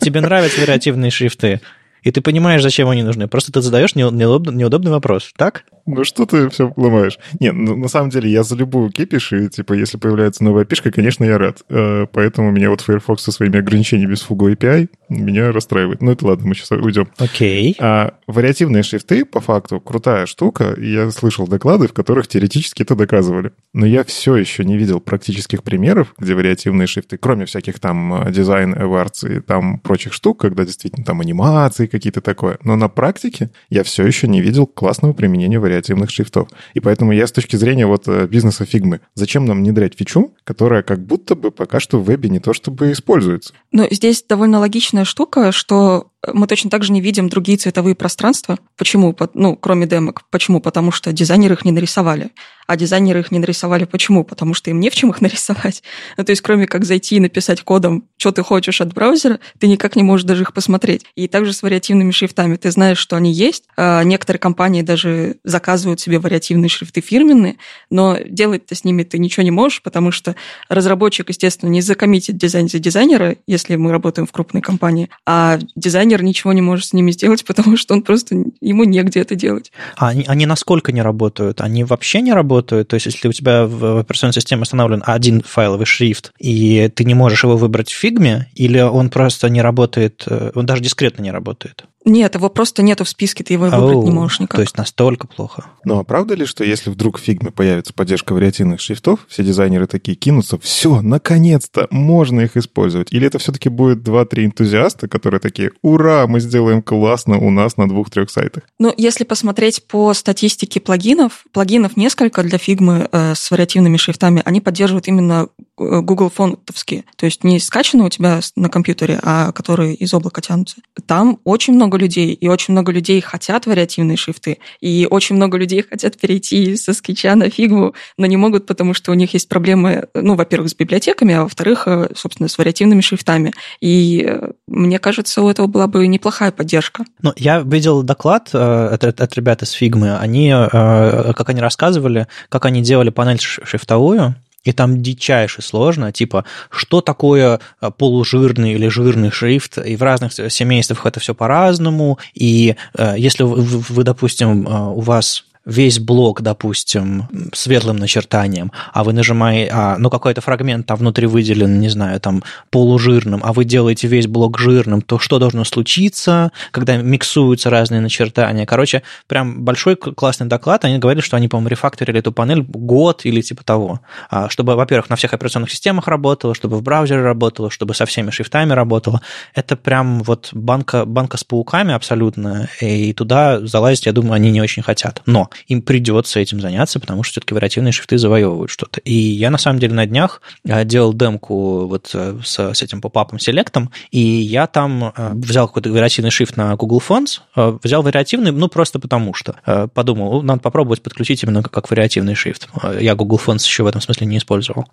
Тебе нравятся вариативные шрифты, и ты понимаешь, зачем они нужны. Просто ты задаешь неудобный, неудобный вопрос, так? Ну что ты все ломаешь? Нет, ну, на самом деле я за любую кипиш, и типа если появляется новая пишка, конечно, я рад. Э, поэтому меня вот Firefox со своими ограничениями без фугу API меня расстраивает. Ну это ладно, мы сейчас уйдем. Окей. Okay. А вариативные шрифты, по факту, крутая штука. Я слышал доклады, в которых теоретически это доказывали. Но я все еще не видел практических примеров, где вариативные шрифты, кроме всяких там э, дизайн, эвардс и там прочих штук, когда действительно там анимации какие-то такое. Но на практике я все еще не видел классного применения вариативных креативных шрифтов. И поэтому я с точки зрения вот э, бизнеса фигмы, зачем нам внедрять фичу, которая как будто бы пока что в вебе не то чтобы используется? Ну, здесь довольно логичная штука, что мы точно так же не видим другие цветовые пространства. Почему? Ну, кроме демок. Почему? Потому что дизайнеры их не нарисовали. А дизайнеры их не нарисовали почему? Потому что им не в чем их *laughs* нарисовать. Ну, то есть, кроме как зайти и написать кодом, что ты хочешь от браузера, ты никак не можешь даже их посмотреть. И также с вариативными шрифтами. Ты знаешь, что они есть. А некоторые компании даже заказывают себе вариативные шрифты фирменные, но делать-то с ними ты ничего не можешь, потому что разработчик, естественно, не закоммитит дизайн за дизайнера, если мы работаем в крупной компании, а дизайнер дизайнер ничего не может с ними сделать, *laughs* потому что он просто, ему негде это делать. А они, они насколько не работают? Они вообще не работают? То есть, если у тебя в операционной системе установлен один файловый шрифт, и ты не можешь его выбрать в фигме, или он просто не работает, э, он даже дискретно не работает? Нет, его просто нету в списке, ты его выбрать Оу, не можешь никак. То есть настолько плохо. Ну а правда ли, что если вдруг в фигме появится поддержка вариативных шрифтов, все дизайнеры такие кинутся, все, наконец-то, можно их использовать? Или это все-таки будет два-три энтузиаста, которые такие, ура, мы сделаем классно у нас на двух-трех сайтах? Ну, если посмотреть по статистике плагинов, плагинов несколько для фигмы э, с вариативными шрифтами, они поддерживают именно э, Google фонтовские, то есть не скачанные у тебя на компьютере, а которые из облака тянутся. Там очень много людей, и очень много людей хотят вариативные шрифты, и очень много людей хотят перейти со скетча на фигму, но не могут, потому что у них есть проблемы, ну, во-первых, с библиотеками, а во-вторых, э, собственно, с вариативными шрифтами. И э, мне кажется, у этого была бы неплохая поддержка. Ну, я видел доклад э, от, от ребят из фигмы, они, как они рассказывали, как они делали панель шрифтовую, и там дичайше сложно, типа, что такое э, полужирный или жирный шрифт, и в разных семействах это все по-разному, и э, если вы, вы, допустим, э, у вас весь блок, допустим, светлым начертанием, а вы нажимаете, а, ну, какой-то фрагмент там внутри выделен, не знаю, там, полужирным, а вы делаете весь блок жирным, то что должно случиться, когда миксуются разные начертания? Короче, прям большой классный доклад, они говорили, что они, по-моему, рефакторили эту панель год или типа того, а, чтобы, во-первых, на всех операционных системах работало, чтобы в браузере работало, чтобы со всеми шрифтами работало. Это прям вот банка, банка с пауками абсолютно, и туда залазить, я думаю, они не очень хотят. Но им придется этим заняться, потому что все-таки вариативные шрифты завоевывают что-то. И я, на самом деле, на днях делал демку вот с, с этим попапом селектом, и я там взял какой-то вариативный шрифт на Google Fonts, взял вариативный, ну, просто потому что. Подумал, надо попробовать подключить именно как вариативный шрифт. Я Google Fonts еще в этом смысле не использовал.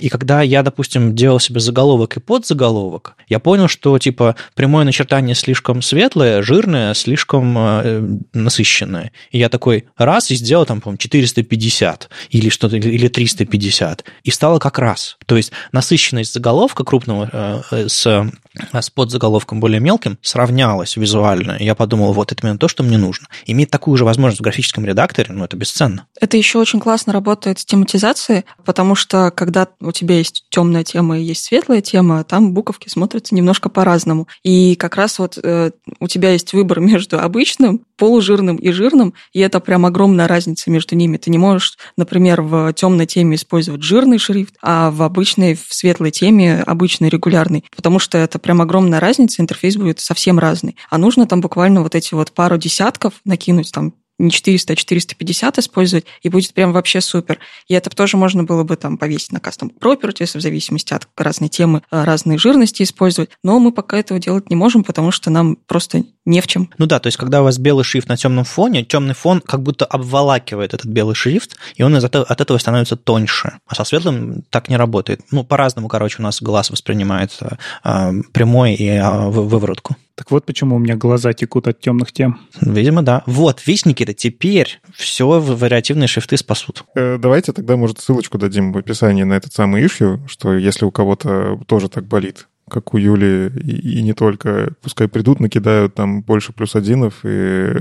И когда я, допустим, делал себе заголовок и подзаголовок, я понял, что, типа, прямое начертание слишком светлое, жирное, слишком э, насыщенное. И я такой раз и сделал там, по-моему, 450 или что-то, или 350. И стало как раз. То есть насыщенность заголовка крупного э, э с с подзаголовком более мелким сравнялась визуально. Я подумал, вот это именно то, что мне нужно. Иметь такую же возможность в графическом редакторе, ну, это бесценно. Это еще очень классно работает с тематизацией, потому что когда у тебя есть темная тема и есть светлая тема, там буковки смотрятся немножко по-разному. И как раз вот э, у тебя есть выбор *laughs* между обычным, полужирным и жирным, и это прям огромная разница между ними. Ты не можешь, например, в темной теме использовать жирный шрифт, а в обычной, в светлой теме обычный регулярный, потому что это прям огромная разница, интерфейс будет совсем разный. А нужно там буквально вот эти вот пару десятков накинуть, там не 400, а 450 использовать, и будет прям вообще супер. И это тоже можно было бы там повесить на custom properties, в зависимости от разной темы, э, разной жирности использовать. Но мы пока этого делать не можем, потому что нам просто не в чем. Ну да, то есть когда у вас белый шрифт на темном фоне, темный фон как будто обволакивает этот белый шрифт, и он от этого становится тоньше. А со светлым так не работает. Ну, по-разному, короче, у нас глаз воспринимает э, прямой и э, выворотку. Так вот почему у меня глаза текут от темных тем. Видимо, да. Вот, видишь, Никита, теперь все вариативные шрифты спасут. Э, давайте тогда, может, ссылочку дадим в описании на этот самый ишью, что если у кого-то тоже так болит, как у Юли, и, и не только, пускай придут, накидают там больше плюс одинов и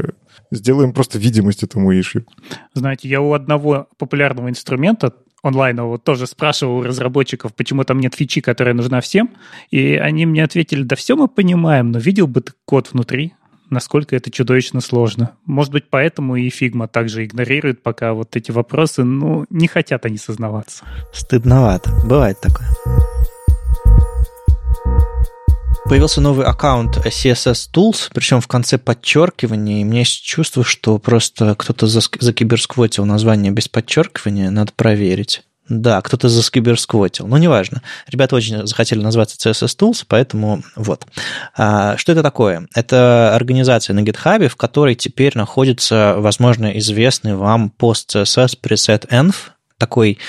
сделаем просто видимость этому ишью. Знаете, я у одного популярного инструмента онлайнового тоже спрашивал у разработчиков, почему там нет фичи, которая нужна всем, и они мне ответили, да все мы понимаем, но видел бы ты код внутри, насколько это чудовищно сложно. Может быть, поэтому и Figma также игнорирует пока вот эти вопросы, ну, не хотят они сознаваться. Стыдновато. Бывает такое. Появился новый аккаунт CSS Tools, причем в конце подчеркивания, и мне есть чувство, что просто кто-то закиберсквотил название без подчеркивания, надо проверить. Да, кто-то заскиберсквотил. Ну, неважно. Ребята очень захотели назваться CSS Tools, поэтому вот. А, что это такое? Это организация на GitHub, в которой теперь находится, возможно, известный вам пост CSS preset env, такой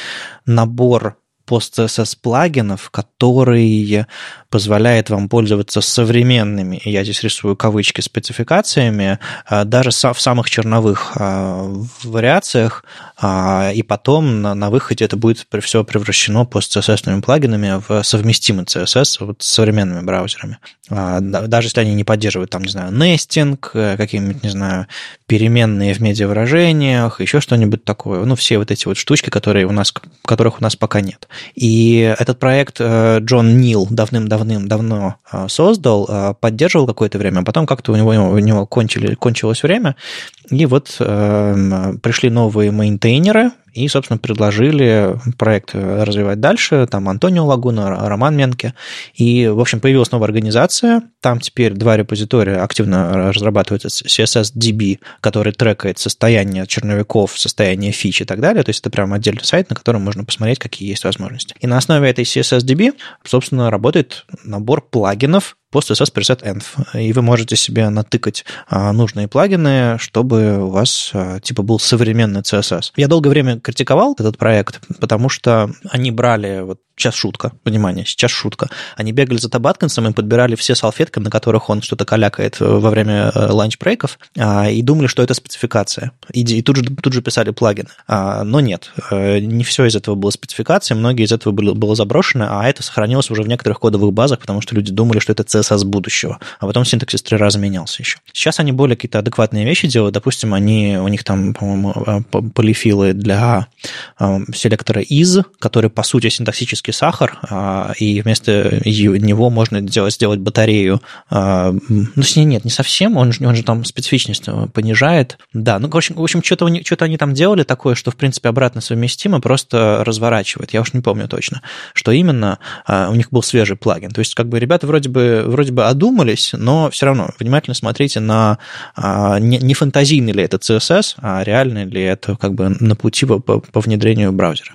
набор пост-CSS плагинов, который позволяет вам пользоваться современными, я здесь рисую кавычки, спецификациями, а, даже в самых черновых а, вариациях, а, и потом на выходе это будет все превращено пост-CSS плагинами в совместимый CSS вот с современными браузерами. Даже если они не поддерживают, там, не знаю, нестинг, э, какие-нибудь, не знаю, переменные в медиавыражениях, еще что-нибудь такое. Ну, все вот эти вот штучки, которые у нас, которых у нас пока нет. И этот проект э, Джон Нил давным-давным-давно э, создал, э, поддерживал какое-то время, а потом как-то у него, у него кончили, кончилось время, и вот пришли новые мейнтейнеры, и, собственно, предложили проект развивать дальше. Там Антонио Лагуна, Роман Менке. И, в общем, появилась новая организация. Там теперь два репозитория активно разрабатываются. CSS-DB, который трекает состояние черновиков, состояние фич и так далее. То есть это прям отдельный сайт, на котором можно посмотреть, какие есть возможности. И на основе этой CSS-DB, собственно, работает набор плагинов, PostCSS preset env. И вы можете себе натыкать а, нужные плагины, чтобы у вас а, типа был современный CSS. Я долгое время критиковал этот проект, потому что они брали вот сейчас шутка, внимание, сейчас шутка. Они бегали за Таб Аткинсом и подбирали все салфетки, на которых он что-то калякает э, во время э, ланч-брейков, а, и думали, что это спецификация. И, и тут, же, тут же писали плагины. А, но нет, э, не все из этого было спецификацией, многие из этого было, было заброшено, а это сохранилось уже в некоторых кодовых базах, потому что люди думали, что это CSS будущего. А потом синтаксис три раза менялся еще. Сейчас они более какие-то адекватные вещи делают. Допустим, они, у них там, по-моему, полифилы для селектора из, который, по сути, синтаксически жидкий сахар, а, и вместо него можно сделать, сделать батарею. А, ну, с ней нет, не совсем, он же, он же там специфичность понижает. Да, ну, в общем, в общем что-то, что-то они там делали такое, что, в принципе, обратно совместимо, просто разворачивает. Я уж не помню точно, что именно. У них был свежий плагин. То есть, как бы ребята вроде бы, вроде бы одумались, но все равно внимательно смотрите на не, фантазийный ли это CSS, а реальный ли это как бы на пути по, по внедрению браузера.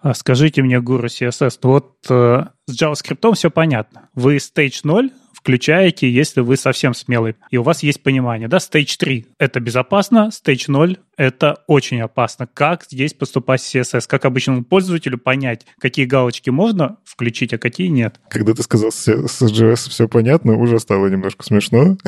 А скажите мне, гуру CSS, вот э, с JavaScript все понятно. Вы Stage 0 включаете, если вы совсем смелый. И у вас есть понимание, да, Stage 3 — это безопасно, Stage 0 — это очень опасно. Как здесь поступать с CSS? Как обычному пользователю понять, какие галочки можно включить, а какие нет? Когда ты сказал с JS все понятно, уже стало немножко смешно.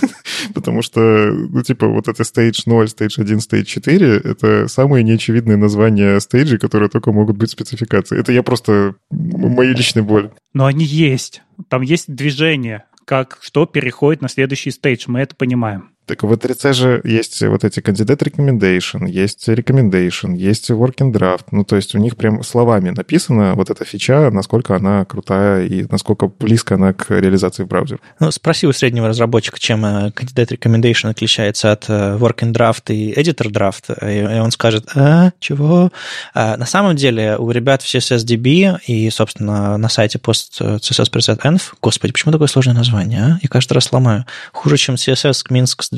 *laughs* Потому что, ну, типа, вот это Stage 0, Stage 1, Stage 4 — это самые неочевидные названия стейджей, которые только могут быть спецификации. Это я просто... Мои личные боли. Но они есть. Там есть движение, как что переходит на следующий стейдж. Мы это понимаем. Так в E3C же есть вот эти candidate recommendation, есть recommendation, есть working draft. Ну, то есть у них прям словами написано вот эта фича, насколько она крутая и насколько близко она к реализации в браузере. Ну, спроси у среднего разработчика, чем э, candidate recommendation отличается от э, working draft и editor draft, и он скажет, а, чего? А, на самом деле у ребят в CSSDB и, собственно, на сайте пост э, CSS Preset Env, господи, почему такое сложное название, а? Я каждый раз ломаю. Хуже, чем CSS Minsk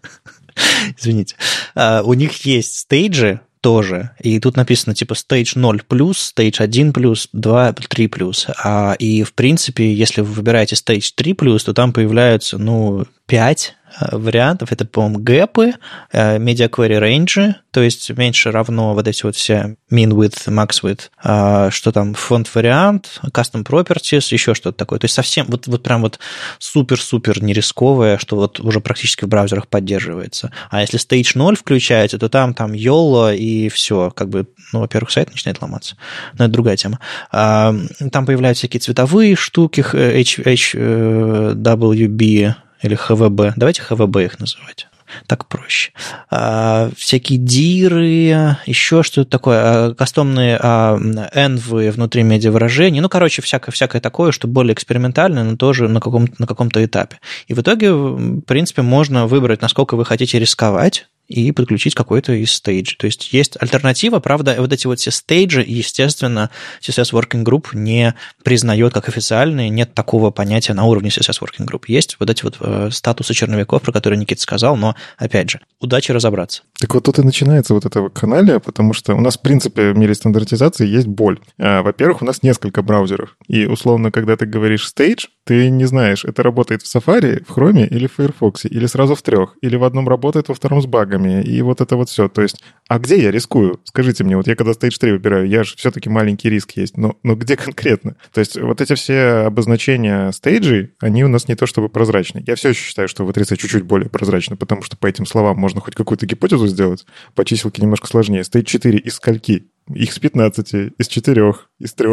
*laughs* Извините. Uh, у них есть стейджи тоже, и тут написано типа stage 0 плюс, stage 1 плюс, 2, 3 плюс. А, и в принципе, если вы выбираете stage 3 плюс, то там появляются, ну, 5 Э, вариантов. Это, по-моему, гэпы, э, media query range, то есть меньше равно вот эти вот все min width, max width, а, что там фонд вариант, custom properties, еще что-то такое. То есть совсем вот, вот прям вот супер-супер нерисковое, что вот уже практически в браузерах поддерживается. А если stage 0 включаете, то там там YOLO и все, как бы, ну, во-первых, сайт начинает ломаться. Но это другая тема. А, там появляются всякие цветовые штуки, HWB, или ХВБ. Давайте ХВБ их называть. Так проще. А, всякие диры, еще что-то такое, а, кастомные а, энвы внутри медиавыражений. Ну, короче, всякое, всякое такое, что более экспериментальное, но тоже на, каком на каком-то этапе. И в итоге, в принципе, можно выбрать, насколько вы хотите рисковать и подключить какой-то из стейджей. То есть есть альтернатива, правда, вот эти вот все стейджи, естественно, CSS Working Group не признает как официальные, нет такого понятия на уровне CSS Working Group. Есть вот эти вот э, статусы черновиков, про которые Никита сказал, но, опять же, удачи разобраться. Так вот тут и начинается вот это канале, потому что у нас, в принципе, в мире стандартизации есть боль. А, во-первых, у нас несколько браузеров, и, условно, когда ты говоришь stage, ты не знаешь, это работает в Safari, в Chrome или в Firefox, или сразу в трех, или в одном работает, во втором с багами, и вот это вот все. То есть, а где я рискую? Скажите мне, вот я когда Stage 3 выбираю, я же все-таки маленький риск есть, но, но где конкретно? То есть вот эти все обозначения стейджей, они у нас не то чтобы прозрачны. Я все еще считаю, что в 3 чуть-чуть более прозрачно, потому что по этим словам можно хоть какую-то гипотезу сделать, по чиселке немножко сложнее. Stage 4 из скольки? их с 15, из 4, из 3.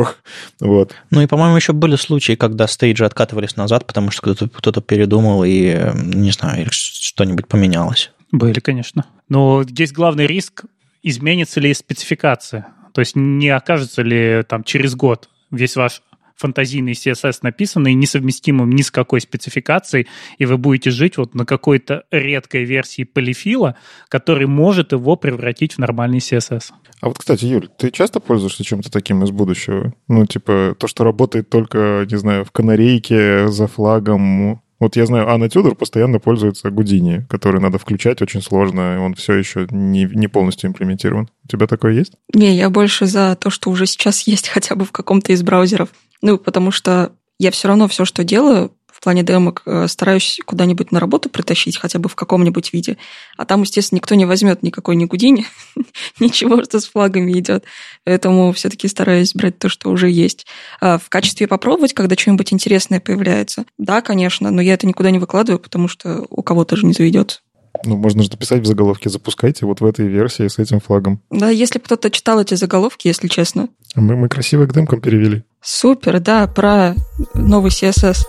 Вот. Ну и, по-моему, еще были случаи, когда стейджи откатывались назад, потому что кто-то, кто передумал и, не знаю, что-нибудь поменялось. Были, конечно. Но здесь главный риск, изменится ли спецификация. То есть не окажется ли там через год весь ваш фантазийный CSS написанный, несовместимым ни с какой спецификацией, и вы будете жить вот на какой-то редкой версии полифила, который может его превратить в нормальный CSS. А вот, кстати, Юль, ты часто пользуешься чем-то таким из будущего? Ну, типа, то, что работает только, не знаю, в канарейке, за флагом, вот я знаю, Анна Тюдор постоянно пользуется Гудини, который надо включать очень сложно, и он все еще не, не полностью имплементирован. У тебя такое есть? Не, я больше за то, что уже сейчас есть хотя бы в каком-то из браузеров. Ну, потому что я все равно все, что делаю, в плане демок э, стараюсь куда-нибудь на работу притащить, хотя бы в каком-нибудь виде. А там, естественно, никто не возьмет никакой ни Гудини, *laughs* ничего, что с флагами идет. Поэтому все-таки стараюсь брать то, что уже есть. А в качестве попробовать, когда что-нибудь интересное появляется, да, конечно, но я это никуда не выкладываю, потому что у кого-то же не заведется. Ну, можно же написать в заголовке «Запускайте вот в этой версии с этим флагом». Да, если кто-то читал эти заголовки, если честно. Мы, мы красиво к демкам перевели. Супер, да, про новый CSS.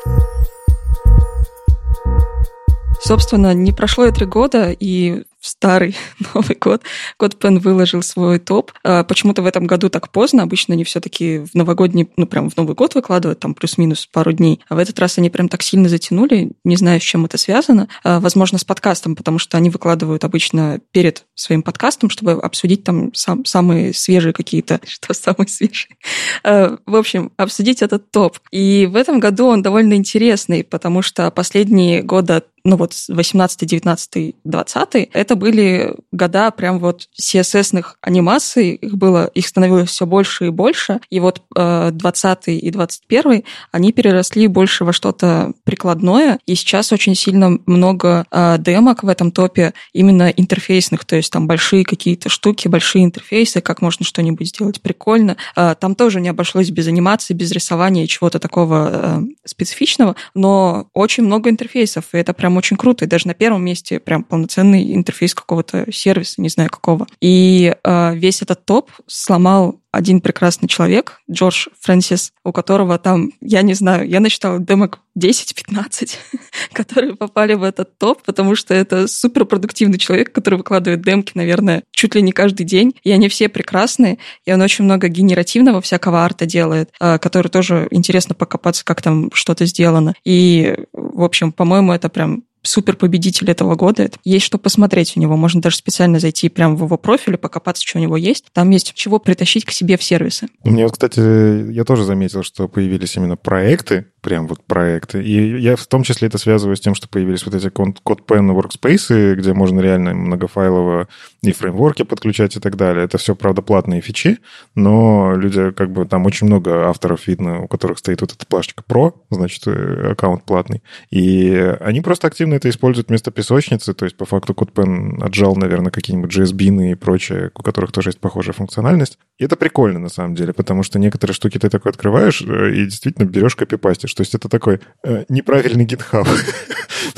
Собственно, не прошло и три года, и в старый *laughs* Новый год CodePen выложил свой топ. А, почему-то в этом году так поздно. Обычно они все-таки в новогодний, ну, прям в Новый год выкладывают, там плюс-минус пару дней. А в этот раз они прям так сильно затянули. Не знаю, с чем это связано. А, возможно, с подкастом, потому что они выкладывают обычно перед своим подкастом, чтобы обсудить там сам, самые свежие какие-то... *laughs* Что самые свежие? А, в общем, обсудить этот топ. И в этом году он довольно интересный, потому что последние года ну вот 18, 19, 20, это были года прям вот CSS-ных анимаций, их было, их становилось все больше и больше, и вот 20 э, и 21 они переросли больше во что-то прикладное, и сейчас очень сильно много э, демок в этом топе именно интерфейсных, то есть там большие какие-то штуки, большие интерфейсы, как можно что-нибудь сделать прикольно. Э, там тоже не обошлось без анимации, без рисования чего-то такого специфичного, но очень много интерфейсов, и это прям очень круто. И даже на первом месте прям полноценный интерфейс какого-то сервиса, не знаю какого. И э, весь этот топ сломал один прекрасный человек, Джордж Фрэнсис, у которого там, я не знаю, я насчитала демок 10-15, *laughs* которые попали в этот топ, потому что это суперпродуктивный человек, который выкладывает демки, наверное, чуть ли не каждый день, и они все прекрасные, и он очень много генеративного всякого арта делает, э, который тоже интересно покопаться, как там что-то сделано. И, в общем, по-моему, это прям супер победитель этого года. Есть что посмотреть у него. Можно даже специально зайти прямо в его профиль и покопаться, что у него есть. Там есть чего притащить к себе в сервисы. У меня, кстати, я тоже заметил, что появились именно проекты, прям вот проекты. И я в том числе это связываю с тем, что появились вот эти CodePen workspace, где можно реально многофайлово и фреймворки подключать и так далее. Это все, правда, платные фичи, но люди, как бы, там очень много авторов видно, у которых стоит вот эта плашечка Pro, значит, э, аккаунт платный. И они просто активно это используют вместо песочницы, то есть по факту CodePen отжал, наверное, какие-нибудь JSBin и прочее, у которых тоже есть похожая функциональность. И это прикольно, на самом деле, потому что некоторые штуки ты такой открываешь э, и действительно берешь копипастишь. То есть это такой э, неправильный GitHub.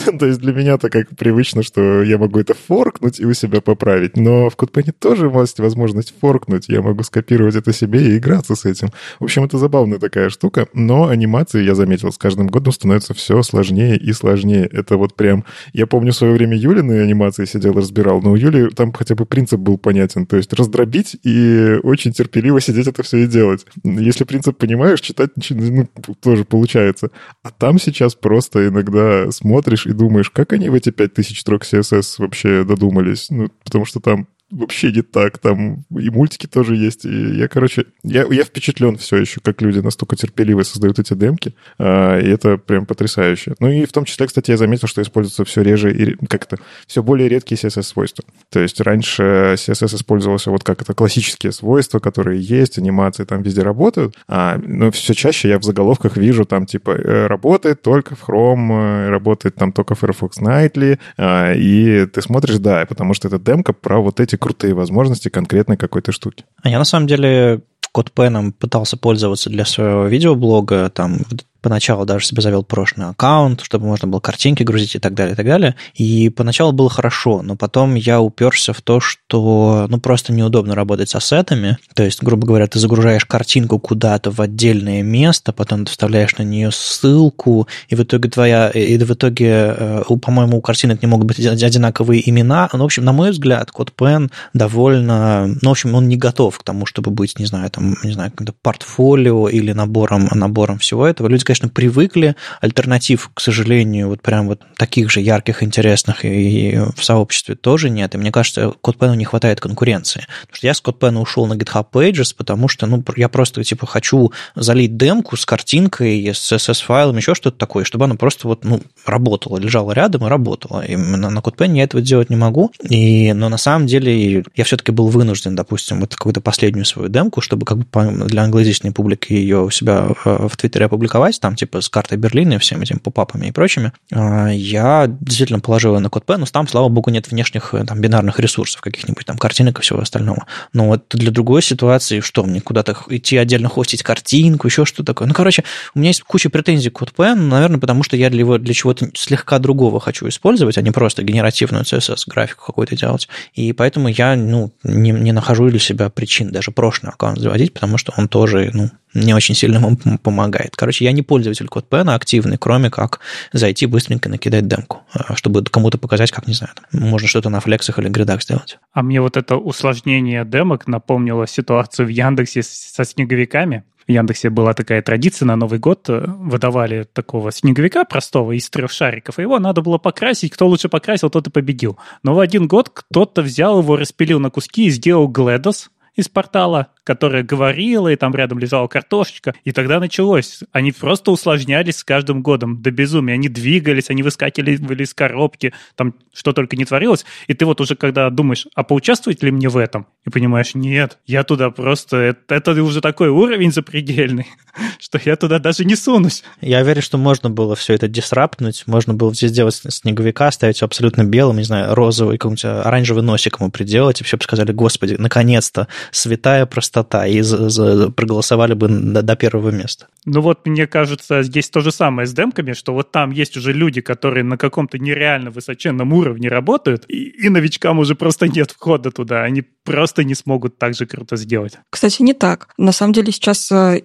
*laughs* То есть для меня это как привычно, что я могу это форкнуть и у себя поправить. Но в CodePen тоже есть возможность форкнуть. Я могу скопировать это себе и играться с этим. В общем, это забавная такая штука. Но анимации, я заметил, с каждым годом становится все сложнее и сложнее. Это вот прям... Я помню в свое время Юлины анимации сидел разбирал, но у Юли там хотя бы принцип был понятен. То есть раздробить и очень терпеливо сидеть это все и делать. Если принцип понимаешь, читать ну, тоже получается. А там сейчас просто иногда смотришь и думаешь, как они в эти 5000 строк CSS вообще додумались. Ну, потому что там вообще не так. Там и мультики тоже есть. И я, короче, я, я впечатлен все еще, как люди настолько терпеливо создают эти демки. А, и это прям потрясающе. Ну и в том числе, кстати, я заметил, что используется все реже и как то все более редкие CSS-свойства. То есть раньше CSS использовался вот как это классические свойства, которые есть, анимации там везде работают. А, но все чаще я в заголовках вижу там типа э, работает только в Chrome, э, работает там только Firefox Nightly. А, и ты смотришь, да, потому что это демка про вот эти крутые возможности конкретной какой-то штуки. А я на самом деле CodePen пытался пользоваться для своего видеоблога, там Поначалу даже себе завел прошлый аккаунт, чтобы можно было картинки грузить и так далее, и так далее. И поначалу было хорошо, но потом я уперся в то, что ну просто неудобно работать с ассетами. То есть, грубо говоря, ты загружаешь картинку куда-то в отдельное место, потом ты вставляешь на нее ссылку, и в итоге твоя, и в итоге, э, по-моему, у картинок не могут быть одинаковые имена. Ну, в общем, на мой взгляд, CodePen довольно, ну, в общем, он не готов к тому, чтобы быть, не знаю, там, не знаю, каким-то портфолио или набором, набором всего этого. Люди, конечно, привыкли. Альтернатив, к сожалению, вот прям вот таких же ярких, интересных и в сообществе тоже нет. И мне кажется, CodePen не хватает конкуренции. Потому что я с CodePen ушел на GitHub Pages, потому что, ну, я просто, типа, хочу залить демку с картинкой, с CSS-файлом, еще что-то такое, чтобы оно просто вот, ну, работало, лежало рядом и работало. И на, на CodePen я этого делать не могу. И, но на самом деле я все-таки был вынужден, допустим, вот какую-то последнюю свою демку, чтобы как бы для англоязычной публики ее у себя э, в Твиттере опубликовать, там типа с картой Берлина и всеми этими попапами и прочими, а, я действительно положил ее на CodePen, но там, слава богу, нет внешних э, там, бинарных ресурсов, каких-нибудь там картинок и всего остального. Но вот для другой ситуации, что мне куда-то идти отдельно хостить картинку, еще что такое. Ну, короче, у меня есть куча претензий к CodePen, наверное, потому что я для, его, для чего-то слегка другого хочу использовать, а не просто генеративную CSS, графику какой-то делать. И поэтому я ну, не, не нахожу для себя причин даже прошлый аккаунт заводить, потому что он тоже ну, не очень сильно ему помогает. Короче, я не пользователь CodePen активный, кроме как зайти быстренько накидать демку, э, чтобы кому-то показать, как, не знаю, там, можно что-то на флексах или гридах сделать. А мне вот это усложнение демок напомнило ситуацию в Яндексе со снеговиками. В Яндексе была такая традиция на Новый год, э, выдавали такого снеговика простого из трех шариков, и его надо было покрасить, кто лучше покрасил, тот и победил. Но в один год кто-то взял его, распилил на куски и сделал GLaDOS из портала, которая говорила, и там рядом лежала картошечка. И тогда началось. Они просто усложнялись с каждым годом до безумия. Они двигались, они выскакивали из коробки, там что только не творилось. И ты вот уже когда думаешь, а поучаствовать ли мне в этом? И понимаешь, нет, я туда просто... Это, это уже такой уровень запредельный, *laughs* что я туда даже не сунусь. Я верю, что можно было все это дисраптнуть, можно было здесь сделать снеговика, ставить абсолютно белым, не знаю, розовый, какой-нибудь оранжевый носик ему приделать, и все бы сказали, господи, наконец-то, святая простота и за, за, проголосовали бы до, до первого места. Ну вот, мне кажется, здесь то же самое с демками, что вот там есть уже люди, которые на каком-то нереально высоченном уровне работают, и, и новичкам уже просто нет входа туда, они просто не смогут так же круто сделать. Кстати, не так. На самом деле сейчас э,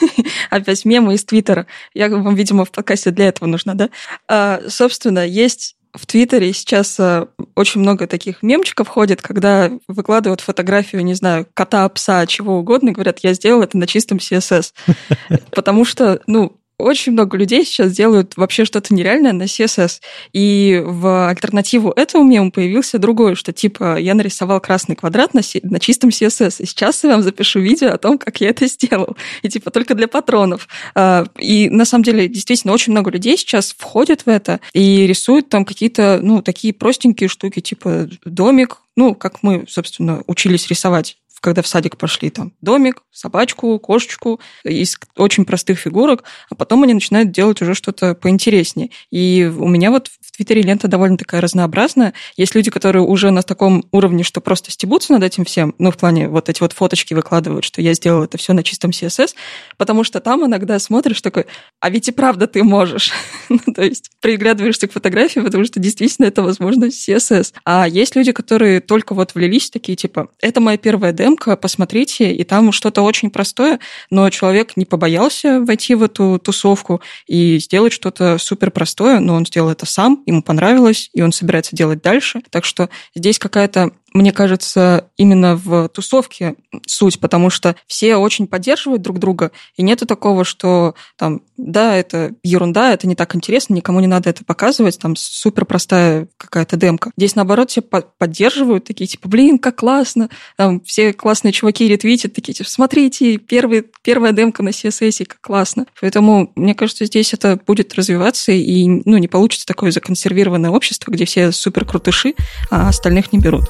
*laughs* опять мемы из Твиттера. Я вам, видимо, в подкасте для этого нужна, да? А, собственно, есть в Твиттере сейчас э, очень много таких мемчиков ходит, когда выкладывают фотографию, не знаю, кота, пса, чего угодно, и говорят, я сделал это на чистом CSS. *laughs* Потому что, ну, очень много людей сейчас делают вообще что-то нереальное на CSS. И в альтернативу этому мему появился другой, что типа я нарисовал красный квадрат на, на чистом CSS, и сейчас я вам запишу видео о том, как я это сделал. И типа только для патронов. А, и на самом деле действительно очень много людей сейчас входят в это и рисуют там какие-то, ну, такие простенькие штуки, типа домик, ну, как мы, собственно, учились рисовать когда в садик пошли, там, домик, собачку, кошечку из очень простых фигурок, а потом они начинают делать уже что-то поинтереснее. И у меня вот в Твиттере лента довольно такая разнообразная. Есть люди, которые уже на таком уровне, что просто стебутся над этим всем, ну, в плане вот эти вот фоточки выкладывают, что я сделал это все на чистом CSS, потому что там иногда смотришь такой, а ведь и правда ты можешь. *laughs* ну, то есть приглядываешься к фотографии, потому что действительно это возможно CSS. А есть люди, которые только вот влились такие, типа, это моя первая демо, демка, посмотрите, и там что-то очень простое, но человек не побоялся войти в эту тусовку и сделать что-то супер простое, но он сделал это сам, ему понравилось, и он собирается делать дальше. Так что здесь какая-то мне кажется, именно в тусовке суть, потому что все очень поддерживают друг друга, и нету такого, что там, да, это ерунда, это не так интересно, никому не надо это показывать, там супер простая какая-то демка. Здесь, наоборот, все поддерживают, такие, типа, блин, как классно, там все классные чуваки ретвитят, такие, типа, смотрите, первый, первая демка на CSS, как классно. Поэтому, мне кажется, здесь это будет развиваться, и ну, не получится такое законсервированное общество, где все супер крутыши, а остальных не берут.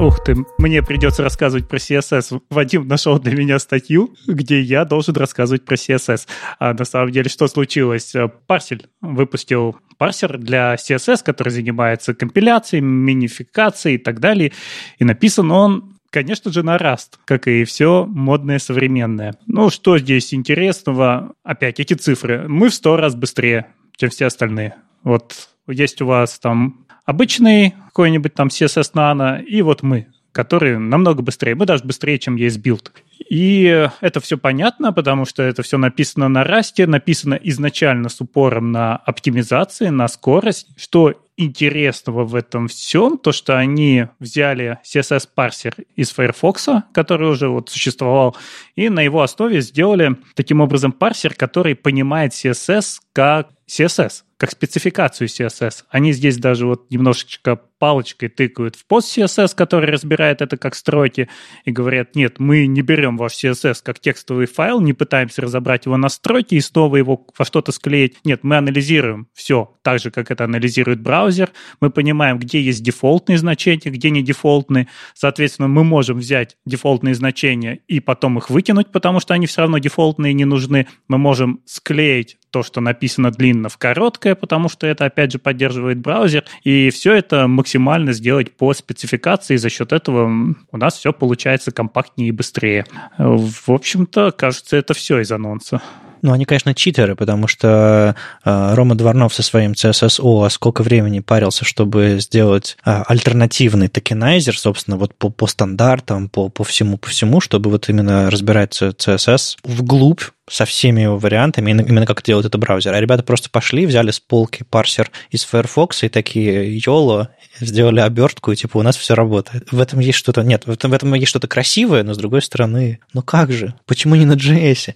Ух ты, мне придется рассказывать про CSS. Вадим нашел для меня статью, где я должен рассказывать про CSS. А на самом деле, что случилось? Парсель выпустил парсер для CSS, который занимается компиляцией, минификацией и так далее. И написан он Конечно же, на Rust, как и все модное современное. Ну, что здесь интересного? Опять эти цифры. Мы в сто раз быстрее, чем все остальные. Вот есть у вас там обычный какой-нибудь там CSS Nano, и вот мы, которые намного быстрее. Мы даже быстрее, чем esbuild. И это все понятно, потому что это все написано на расте, написано изначально с упором на оптимизации, на скорость, что интересного в этом всем, то, что они взяли CSS-парсер из Firefox, который уже вот существовал, и на его основе сделали таким образом парсер, который понимает CSS как CSS как спецификацию CSS. Они здесь даже вот немножечко палочкой тыкают в PostCSS, который разбирает это как строки, и говорят, нет, мы не берем ваш CSS как текстовый файл, не пытаемся разобрать его на строки и снова его во что-то склеить. Нет, мы анализируем все так же, как это анализирует браузер. Мы понимаем, где есть дефолтные значения, где не дефолтные. Соответственно, мы можем взять дефолтные значения и потом их выкинуть, потому что они все равно дефолтные не нужны. Мы можем склеить то, что написано длинно в короткое, потому что это, опять же, поддерживает браузер. И все это максимально сделать по спецификации. И за счет этого у нас все получается компактнее и быстрее. В общем-то, кажется, это все из анонса. Ну, они, конечно, читеры, потому что э, Рома Дворнов со своим CSSO сколько времени парился, чтобы сделать э, альтернативный токенайзер, собственно, вот по, по стандартам, по, по всему, по всему, чтобы вот именно разбирать CSS вглубь, со всеми его вариантами, именно как делает это браузер. А ребята просто пошли, взяли с полки парсер из Firefox и такие, YOLO, сделали обертку, и типа у нас все работает. В этом есть что-то... Нет, в этом, в этом есть что-то красивое, но с другой стороны, ну как же? Почему не на JS?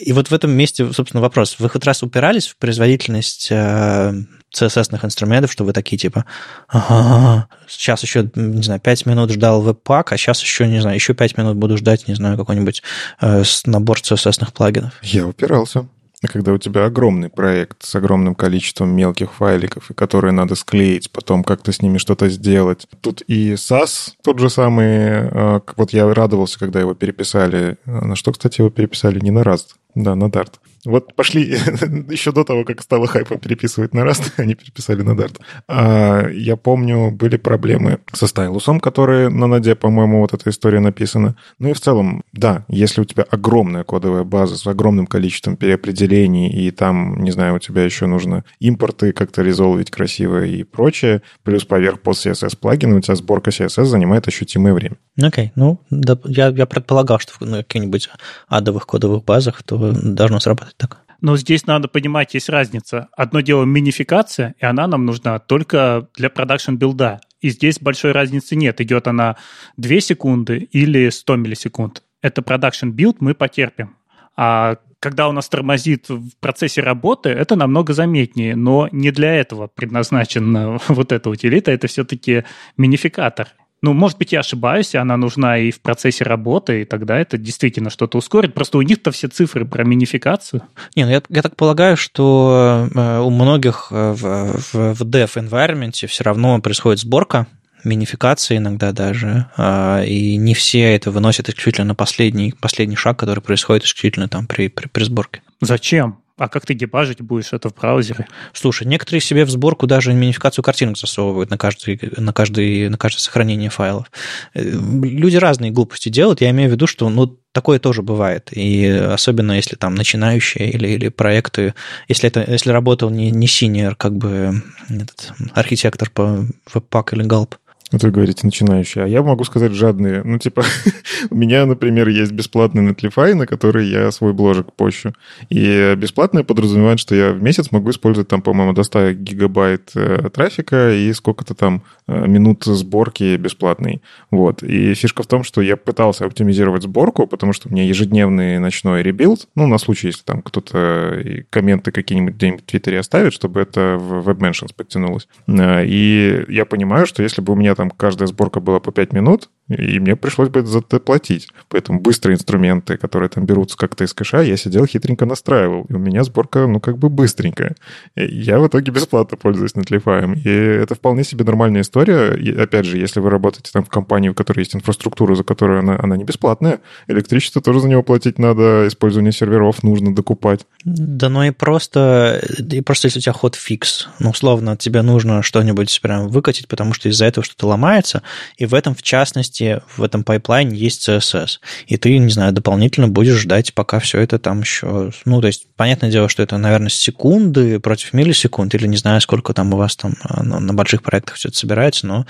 И вот в этом месте, собственно, вопрос. Вы хоть раз упирались в производительность э, CSS-ных инструментов, что вы такие типа, ага, сейчас еще, не знаю, 5 минут ждал веб-пак, а сейчас еще, не знаю, еще 5 минут буду ждать, не знаю, какой-нибудь э, набор CSS-ных плагинов. Я упирался. А когда у тебя огромный проект с огромным количеством мелких файликов, и которые надо склеить, потом как-то с ними что-то сделать. Тут и SAS тот же самый, э, вот я радовался, когда его переписали. На что, кстати, его переписали? Не на Rust, да, на Dart. Вот пошли, *laughs* еще до того, как стало хайпом переписывать на Rust, *laughs* они переписали на Dart. А, я помню, были проблемы со стайлусом, которые на Наде, по-моему, вот эта история написана. Ну и в целом, да, если у тебя огромная кодовая база с огромным количеством переопределений, и там, не знаю, у тебя еще нужно импорты как-то резолвить красиво и прочее, плюс поверх пост CSS плагина, у тебя сборка CSS занимает ощутимое время. Окей, okay. ну, да, я, я предполагал, что на каких-нибудь адовых кодовых базах то должно сработать так. Но здесь надо понимать, есть разница. Одно дело минификация, и она нам нужна только для production билда. И здесь большой разницы нет. Идет она 2 секунды или 100 миллисекунд. Это production build мы потерпим. А когда у нас тормозит в процессе работы, это намного заметнее, но не для этого предназначена *laughs* вот эта утилита, это все-таки минификатор. Ну, может быть, я ошибаюсь, и она нужна и в процессе работы, и тогда это действительно что-то ускорит. Просто у них-то все цифры про минификацию. Не, ну я, я так полагаю, что э, у многих э, в, в, в dev environment все равно происходит сборка, минификация иногда даже, а, и не все это выносят исключительно на последний, последний шаг, который происходит исключительно там при, при, при сборке. Зачем? А как ты дебажить будешь это в браузере? Слушай, некоторые себе в сборку даже минификацию картинок засовывают на, каждый, на, каждый, на каждое сохранение файлов. Э, люди разные глупости делают. Я имею в виду, что ну, такое тоже бывает. И особенно если там начинающие или, или проекты, если, это, если работал не, не senior, как бы этот архитектор по Webpack или Gulp, вот вы говорите начинающие, а я могу сказать жадные. Ну, типа, *laughs* у меня, например, есть бесплатный Netlify, на который я свой бложек пощу. И бесплатное подразумевает, что я в месяц могу использовать там, по-моему, до 100 гигабайт э, трафика и сколько-то там э, минут сборки бесплатной. Вот. И фишка в том, что я пытался оптимизировать сборку, потому что у меня ежедневный ночной rebuild, ну, на случай, если там кто-то комменты какие-нибудь где-нибудь в Твиттере оставит, чтобы это в WebMentions подтянулось. Э, и я понимаю, что если бы у меня каждая сборка была по 5 минут, и мне пришлось бы это платить. Поэтому быстрые инструменты, которые там берутся как-то из кэша, я сидел хитренько настраивал. И у меня сборка, ну, как бы быстренькая. И я в итоге бесплатно пользуюсь Netlify. И это вполне себе нормальная история. И, опять же, если вы работаете там в компании, у которой есть инфраструктура, за которую она, она не бесплатная, электричество тоже за него платить надо, использование серверов нужно докупать. Да ну и просто, и просто если у тебя ход фикс, ну, условно, тебе нужно что-нибудь прям выкатить, потому что из-за этого что-то ломается, и в этом, в частности, в этом пайплайне есть CSS. И ты, не знаю, дополнительно будешь ждать, пока все это там еще... Ну, то есть, понятное дело, что это, наверное, секунды против миллисекунд, или не знаю, сколько там у вас там а, на, больших проектах все это собирается, но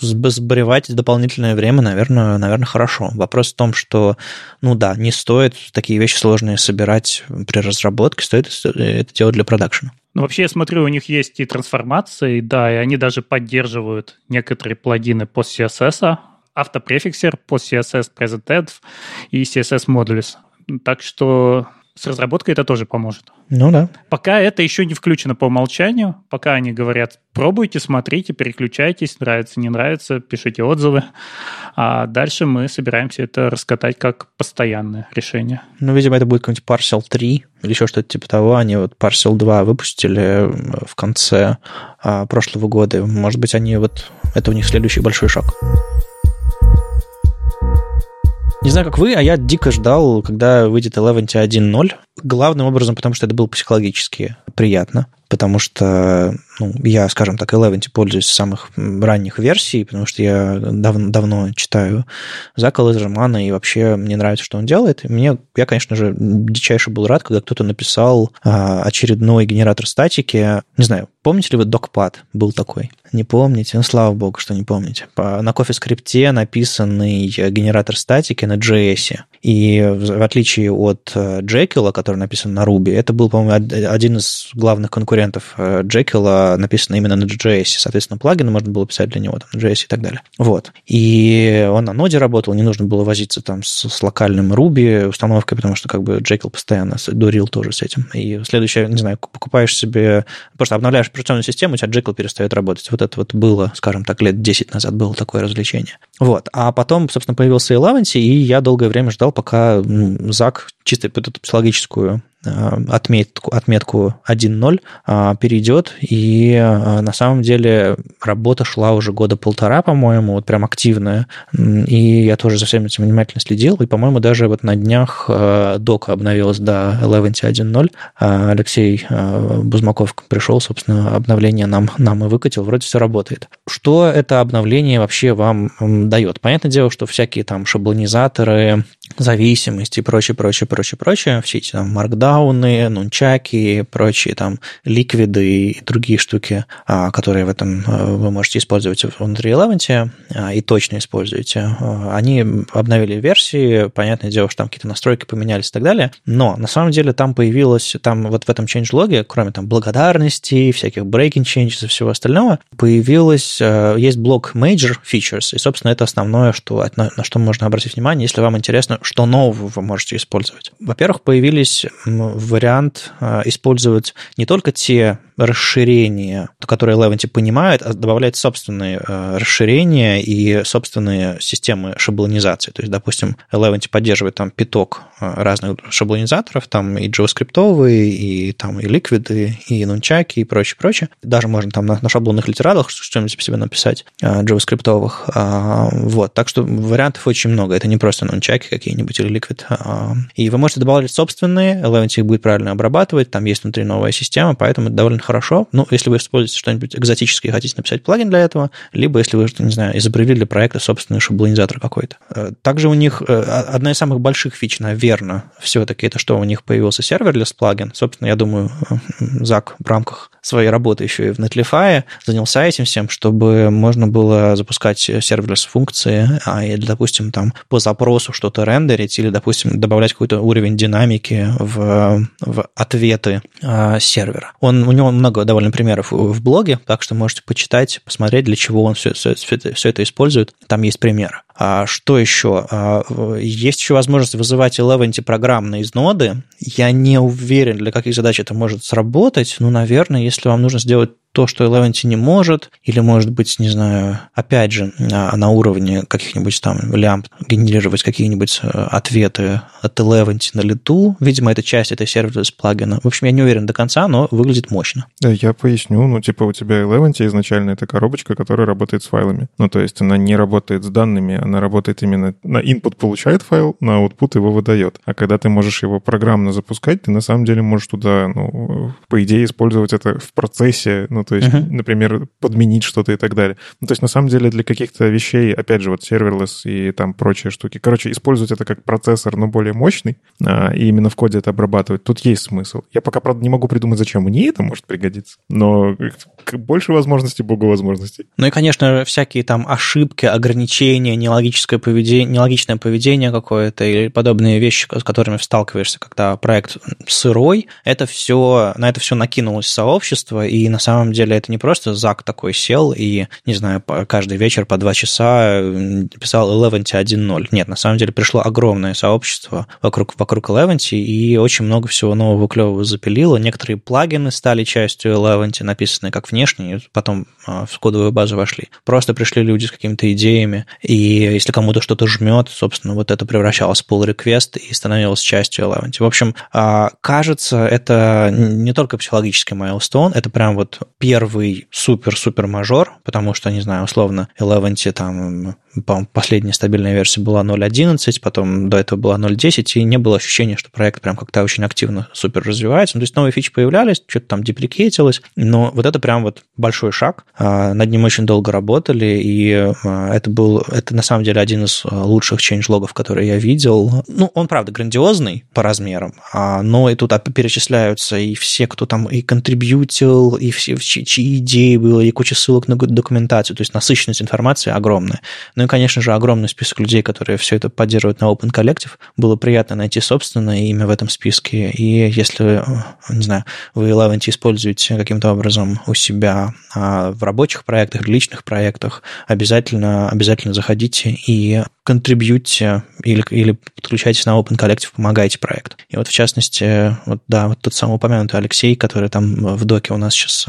сбривать дополнительное время, наверное, наверное, хорошо. Вопрос в том, что, ну да, не стоит такие вещи сложные собирать при разработке, стоит это делать для продакшена. Ну, вообще, я смотрю, у них есть и трансформации, да, и они даже поддерживают некоторые плагины по CSS, автопрефиксер, по CSS Present и CSS Modules. Так что с разработкой это тоже поможет. Ну да. Пока это еще не включено по умолчанию, пока они говорят, пробуйте, смотрите, переключайтесь, нравится, не нравится, пишите отзывы. А дальше мы собираемся это раскатать как постоянное решение. Ну, видимо, это будет какой-нибудь Parcel 3 или еще что-то типа того. Они вот Parcel 2 выпустили в конце а, прошлого года. Может быть, они вот... Это у них следующий большой шаг. Не знаю, как вы, а я дико ждал, когда выйдет Eleven 1.0. главным образом, потому что это было психологически приятно потому что ну, я, скажем так, Eleven пользуюсь с самых ранних версий, потому что я дав- давно читаю Зака Лазермана, и вообще мне нравится, что он делает. Мне, я, конечно же, дичайше был рад, когда кто-то написал а, очередной генератор статики. Не знаю, помните ли вы DocPad? Был такой. Не помните? Ну, слава богу, что не помните. По, на CoffeeScript написанный генератор статики на JS. И в, отличие от Jekyll, который написан на Ruby, это был, по-моему, один из главных конкурентов Jekyll, написано именно на JS. Соответственно, плагины можно было писать для него, там, JS и так далее. Вот. И он на ноде работал, не нужно было возиться там с, с локальным Ruby установкой, потому что как бы Jekyll постоянно дурил тоже с этим. И следующее, не знаю, покупаешь себе, просто обновляешь операционную систему, у тебя Jekyll перестает работать. Вот это вот было, скажем так, лет 10 назад было такое развлечение. Вот. А потом, собственно, появился Eleventy, и я долгое время ждал, пока Зак чисто эту психологическую Э, отметку, отметку 1.0 э, перейдет, и э, на самом деле работа шла уже года полтора, по-моему, вот прям активная, и я тоже за всем этим внимательно следил, и, по-моему, даже вот на днях дока обновилась до 11.1.0, Алексей Бузмаков пришел, собственно, обновление нам, нам и выкатил, вроде все работает. Что это обновление вообще вам дает? Понятное дело, что всякие там шаблонизаторы, зависимости и прочее, прочее, прочее, прочее, все эти там маркдауны, нунчаки, прочие там ликвиды и другие штуки, а, которые в этом э, вы можете использовать внутри Eleven а, и точно используете, а, они обновили версии, понятное дело, что там какие-то настройки поменялись и так далее, но на самом деле там появилось, там вот в этом changelog, кроме там благодарности, всяких breaking changes и всего остального, появилось, э, есть блок major features, и, собственно, это основное, что, на что можно обратить внимание, если вам интересно, что нового вы можете использовать. Во-первых, появились вариант э, использовать не только те расширения, которые Eleventy понимает, а добавлять собственные э, расширения и собственные системы шаблонизации. То есть, допустим, Eleventy поддерживает там пяток э, разных шаблонизаторов, там и JavaScript, и там и Liquid, и нунчаки, и прочее, прочее. Даже можно там на, на шаблонных литералах что-нибудь себе написать JavaScript. А, вот. Так что вариантов очень много. Это не просто нунчаки какие-нибудь или Liquid. А, и вы можете добавлять собственные, Eleventy их будет правильно обрабатывать, там есть внутри новая система, поэтому это довольно хорошо. Ну, если вы используете что-нибудь экзотическое и хотите написать плагин для этого, либо если вы, не знаю, изобрели для проекта собственный шаблонизатор какой-то. Э, также у них э, одна из самых больших фич, наверное, все-таки это что у них появился serverless плагин. Собственно, я думаю, э, Зак в рамках своей работы еще и в Netlify занялся этим всем, чтобы можно было запускать serverless функции, а и, допустим, там по запросу что-то рендерить или, допустим, добавлять какой-то уровень динамики в, в ответы э, сервера. Он, у него много довольно примеров в блоге, так что можете почитать, посмотреть, для чего он все, все, все это использует. Там есть примеры. А что еще? А, есть еще возможность вызывать Eleventy программно из ноды. Я не уверен, для каких задач это может сработать. Ну, наверное, если вам нужно сделать то, что Eleventy не может, или, может быть, не знаю, опять же, а, на уровне каких-нибудь там лямбд генерировать какие-нибудь э, ответы от Eleventy на лету. Видимо, это часть этой сервис плагина. В общем, я не уверен до конца, но выглядит мощно. Я поясню. Ну, типа у тебя Eleventy изначально это коробочка, которая работает с файлами. Ну, то есть она не работает с данными, она работает именно на input получает файл, на output его выдает. А когда ты можешь его программно запускать, ты на самом деле можешь туда, ну, по идее, использовать это в процессе, ну, то есть, uh-huh. например, подменить что-то и так далее. Ну, то есть, на самом деле, для каких-то вещей, опять же, вот серверлесс и там прочие штуки, короче, использовать это как процессор, но более мощный, а, и именно в коде это обрабатывать, тут есть смысл. Я пока, правда, не могу придумать, зачем мне это может пригодиться, но больше возможностей, богу возможностей. Ну и, конечно, всякие там ошибки, ограничения, нелогическое поведение, нелогичное поведение какое-то или подобные вещи, с которыми сталкиваешься, когда проект сырой, это все, на это все накинулось сообщество, и на самом деле это не просто Зак такой сел и, не знаю, каждый вечер по два часа писал Eleventy 1.0. Нет, на самом деле пришло огромное сообщество вокруг, вокруг Eleventy, и очень много всего нового клевого запилило. Некоторые плагины стали частью Eleventy, написанные как внешние, потом а, в кодовую базу вошли. Просто пришли люди с какими-то идеями, и если кому-то что-то жмет, собственно, вот это превращалось в pull request и становилось частью Eleventy. В общем, а, кажется, это не только психологический майлстон, это прям вот первый супер-супер мажор, потому что, не знаю, условно, Eleventy там последняя стабильная версия была 0.11, потом до этого была 0.10, и не было ощущения, что проект прям как-то очень активно супер развивается. Ну, то есть новые фичи появлялись, что-то там депликетилось, но вот это прям вот большой шаг. А, над ним очень долго работали, и а, это был, это на самом деле один из лучших change-логов, которые я видел. Ну, он, правда, грандиозный по размерам, но и тут перечисляются и все, кто там и контрибьютил, и все, чьи идеи было, и куча ссылок на документацию, то есть насыщенность информации огромная. Ну и, конечно же, огромный список людей, которые все это поддерживают на Open Collective. Было приятно найти собственное имя в этом списке. И если, не знаю, вы Eleven используете каким-то образом у себя а, в рабочих проектах, личных проектах, обязательно, обязательно заходите и контрибьюте или, или подключайтесь на Open Collective, помогайте проекту. И вот в частности, вот да, вот тот самый упомянутый Алексей, который там в доке у нас сейчас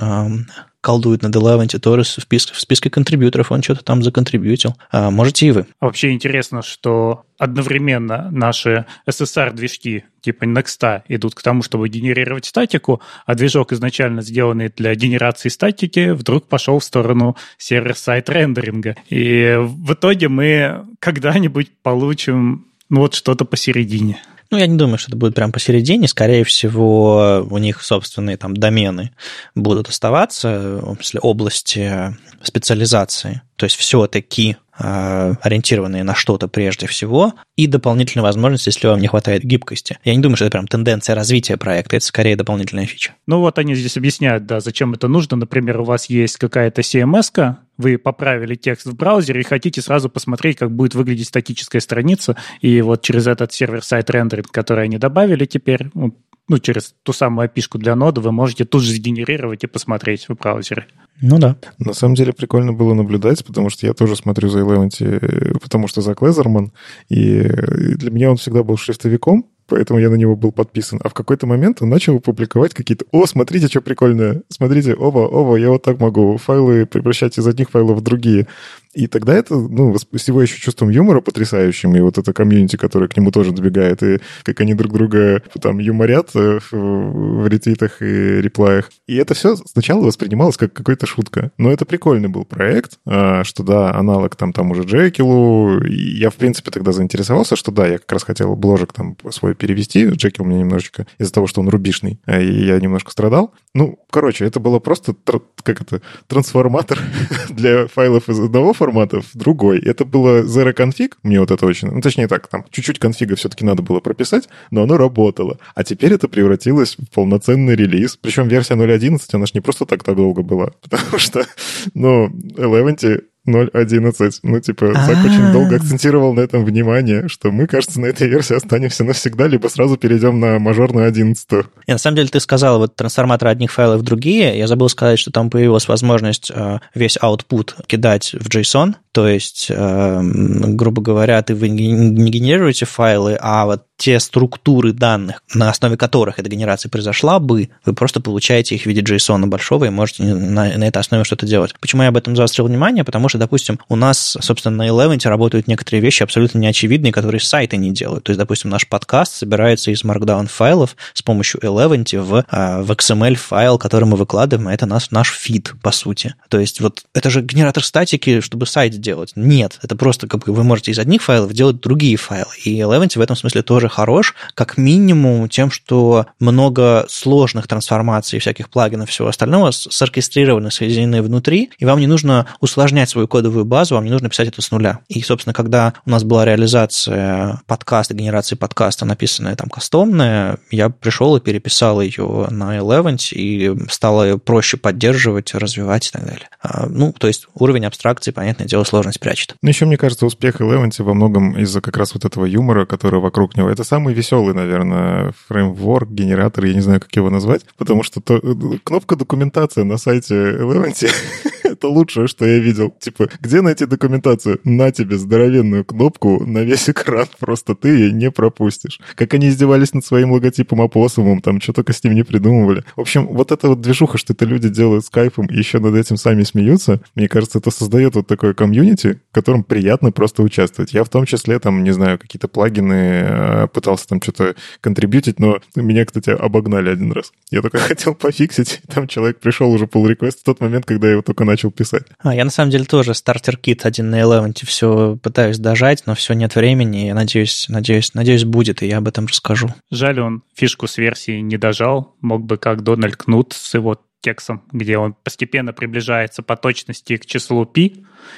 колдует над Eleven, тоже в списке, в списке контрибьюторов, он что-то там законтрибьютил. А, можете и вы. Вообще интересно, что одновременно наши SSR-движки типа Next идут к тому, чтобы генерировать статику, а движок, изначально сделанный для генерации статики, вдруг пошел в сторону сервер-сайт рендеринга. И в итоге мы когда-нибудь получим ну, вот что-то посередине. Ну, я не думаю, что это будет прям посередине. Скорее всего, у них собственные там домены будут оставаться, в смысле, области специализации. То есть все-таки ориентированные на что-то прежде всего, и дополнительная возможность, если вам не хватает гибкости. Я не думаю, что это прям тенденция развития проекта, это скорее дополнительная фича. Ну вот они здесь объясняют, да, зачем это нужно. Например, у вас есть какая-то CMS, вы поправили текст в браузере и хотите сразу посмотреть, как будет выглядеть статическая страница, и вот через этот сервер-сайт рендеринг, который они добавили теперь, ну, через ту самую api для ноды вы можете тут же сгенерировать и посмотреть в браузере. Ну да. На самом деле прикольно было наблюдать, потому что я тоже смотрю за Eleventy, потому что Зак Лезерман, и для меня он всегда был шрифтовиком, поэтому я на него был подписан. А в какой-то момент он начал публиковать какие-то... О, смотрите, что прикольное. Смотрите, оба, оба, я вот так могу файлы превращать из одних файлов в другие. И тогда это, ну, с его еще чувством юмора потрясающим, и вот это комьюнити, которое к нему тоже добегает, и как они друг друга там юморят э, в, ретвитах и реплаях. И это все сначала воспринималось как какая-то шутка. Но это прикольный был проект, а, что да, аналог там, там уже Джекилу. Я, в принципе, тогда заинтересовался, что да, я как раз хотел бложек там свой перевести. Джекил меня немножечко из-за того, что он рубишный, а, и я немножко страдал. Ну, короче, это было просто, как это, трансформатор *laughs* для файлов из одного формата в другой. Это было zero config, мне вот это очень... Ну, точнее так, там чуть-чуть конфига все-таки надо было прописать, но оно работало. А теперь это превратилось в полноценный релиз. Причем версия 0.11, она же не просто так так долго была, *laughs* потому что, ну, Eleventy 0.11. Ну, типа, Зак очень долго акцентировал на этом внимание, что мы, кажется, на этой версии останемся навсегда, либо сразу перейдем на мажорную 11. И на самом деле ты сказал, вот трансформатор одних файлов в другие. Я забыл сказать, что там появилась возможность э, весь output кидать в JSON, то есть, э, грубо говоря, ты вы не генерируете файлы, а вот те структуры данных, на основе которых эта генерация произошла бы, вы просто получаете их в виде JSON большого и можете на, на этой основе что-то делать. Почему я об этом заострил внимание? Потому что, допустим, у нас, собственно, на Eleven работают некоторые вещи абсолютно неочевидные, которые сайты не делают. То есть, допустим, наш подкаст собирается из Markdown файлов с помощью Eleven в, а, в XML файл, который мы выкладываем, а это наш, наш фид, по сути. То есть, вот это же генератор статики, чтобы сайт делать. Нет, это просто как бы вы можете из одних файлов делать другие файлы. И Eleven в этом смысле тоже хорош, как минимум тем, что много сложных трансформаций, всяких плагинов, всего остального соркестрированы, соединены внутри, и вам не нужно усложнять свою кодовую базу, вам не нужно писать это с нуля. И, собственно, когда у нас была реализация подкаста, генерации подкаста, написанная там кастомная, я пришел и переписал ее на Eleven, и стало проще поддерживать, развивать и так далее. А, ну, то есть уровень абстракции, понятное дело, сложность прячет. Ну, еще, мне кажется, успех Eleventy во многом из-за как раз вот этого юмора, который вокруг него. Самый веселый, наверное, фреймворк, генератор, я не знаю, как его назвать, потому что то, кнопка документация на сайте Eleventy *laughs* это лучшее, что я видел. Типа, где найти документацию? На тебе здоровенную кнопку на весь *laughs* экран, просто ты ее не пропустишь. Как они издевались над своим логотипом опоссумом, там что только с ним не придумывали. В общем, вот эта вот движуха, что это люди делают с кайфом и еще над этим сами смеются, мне кажется, это создает вот такое комьюнити, в котором приятно просто участвовать. Я в том числе, там, не знаю, какие-то плагины э, пытался там что-то контрибьютить, но меня, кстати, обогнали один раз. Я только *laughs* хотел пофиксить, там человек пришел уже pull request в тот момент, когда я его только начал начал писать. А, я на самом деле тоже стартер-кит 1 на 11 все пытаюсь дожать, но все нет времени. Я надеюсь, надеюсь, надеюсь, будет, и я об этом расскажу. Жаль, он фишку с версией не дожал. Мог бы как Дональд Кнут с его текстом, где он постепенно приближается по точности к числу π,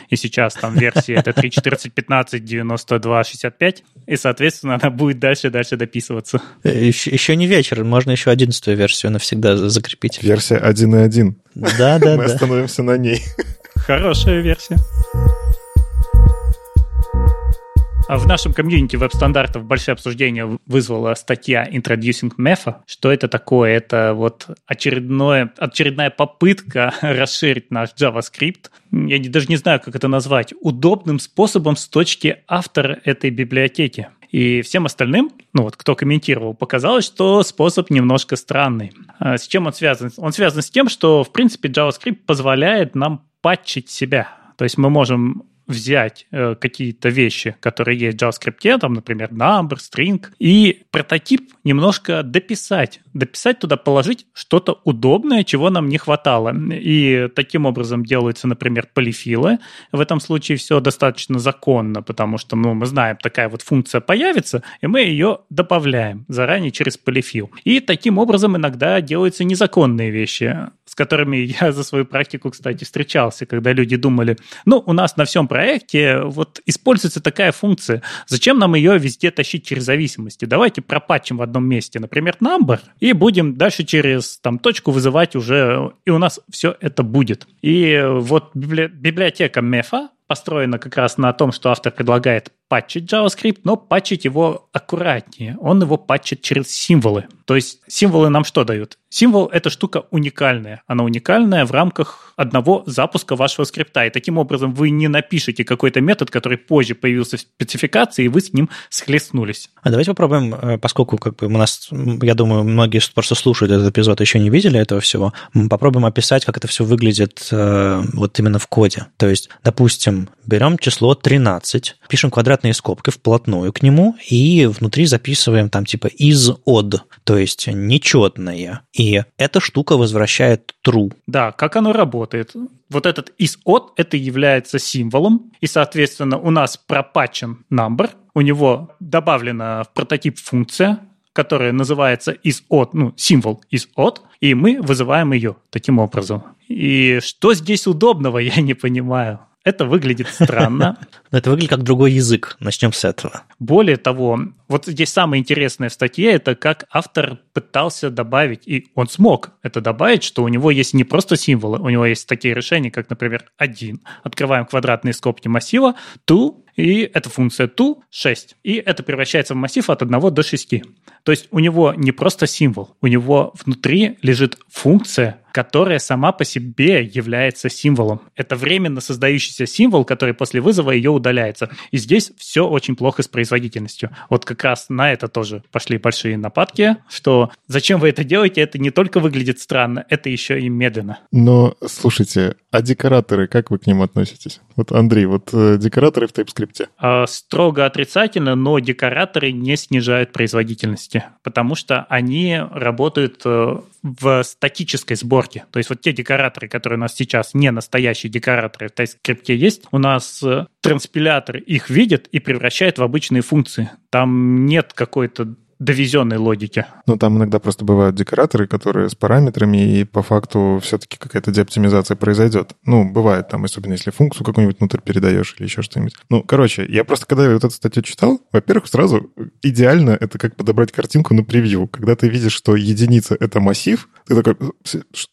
и сейчас там версия это 3, 14, 15, 92, 65, и, соответственно, она будет дальше и дальше дописываться. Еще, э, еще не вечер, можно еще одиннадцатую версию навсегда закрепить. Версия 1.1. Да, да, Мы остановимся на ней. Хорошая версия. А в нашем комьюнити веб-стандартов большое обсуждение вызвала статья Introducing MEFA. Что это такое? Это вот очередное, очередная попытка *laughs* расширить наш JavaScript. Я даже не знаю, как это назвать. Удобным способом с точки автора этой библиотеки. И всем остальным, ну вот кто комментировал, показалось, что способ немножко странный. А с чем он связан? Он связан с тем, что, в принципе, JavaScript позволяет нам патчить себя. То есть мы можем взять э, какие-то вещи, которые есть в JavaScript, там, например, number, string, и прототип немножко дописать. Дописать туда, положить что-то удобное, чего нам не хватало. И таким образом делаются, например, полифилы. В этом случае все достаточно законно, потому что ну, мы знаем, такая вот функция появится, и мы ее добавляем заранее через полифил. И таким образом иногда делаются незаконные вещи, с которыми *laughs* я за свою практику, кстати, встречался, когда люди думали, ну, у нас на всем проекте вот используется такая функция, зачем нам ее везде тащить через зависимости? Давайте пропатчим в одном месте, например, number, и будем дальше через там точку вызывать уже, и у нас все это будет. И вот библиотека MEFA построена как раз на том, что автор предлагает патчить JavaScript, но патчить его аккуратнее. Он его патчит через символы. То есть символы нам что дают? Символ – это штука уникальная. Она уникальная в рамках одного запуска вашего скрипта. И таким образом вы не напишете какой-то метод, который позже появился в спецификации, и вы с ним схлестнулись. А давайте попробуем, э, поскольку как бы у нас, я думаю, многие просто слушают этот эпизод, еще не видели этого всего, попробуем описать, как это все выглядит э, вот именно в коде. То есть, допустим, берем число 13, пишем квадратные скобки вплотную к нему и внутри записываем там типа из od, то есть нечетное. И эта штука возвращает true. Да, как оно работает? Вот этот из от это является символом, и, соответственно, у нас пропатчен number, у него добавлена в прототип функция, которая называется из от, ну, символ из от, и мы вызываем ее таким образом. И что здесь удобного, *laughs* я не понимаю. Это выглядит странно. *laughs* Но это выглядит как другой язык. Начнем с этого. Более того, вот здесь самое интересное в статье, это как автор пытался добавить, и он смог это добавить, что у него есть не просто символы, у него есть такие решения, как, например, один. Открываем квадратные скобки массива, to, и эта функция to 6. И это превращается в массив от 1 до 6. То есть у него не просто символ, у него внутри лежит функция, которая сама по себе является символом. Это временно создающийся символ, который после вызова ее удаляется. И здесь все очень плохо с производительностью. Вот как раз на это тоже пошли большие нападки, что зачем вы это делаете, это не только выглядит странно, это еще и медленно. Но, слушайте, а декораторы, как вы к ним относитесь? Вот, Андрей, вот э, декораторы в TypeScript. А, строго отрицательно, но декораторы не снижают производительности, потому что они работают э, в статической сборке. То есть вот те декораторы, которые у нас сейчас не настоящие декораторы в TypeScript есть, у нас э, транспилятор их видит и превращает в обычные функции. Там нет какой-то довезенной логики. Ну, там иногда просто бывают декораторы, которые с параметрами, и по факту все-таки какая-то деоптимизация произойдет. Ну, бывает там, особенно если функцию какую-нибудь внутрь передаешь или еще что-нибудь. Ну, короче, я просто, когда вот эту статью читал, во-первых, сразу идеально это как подобрать картинку на превью. Когда ты видишь, что единица — это массив, ты такой,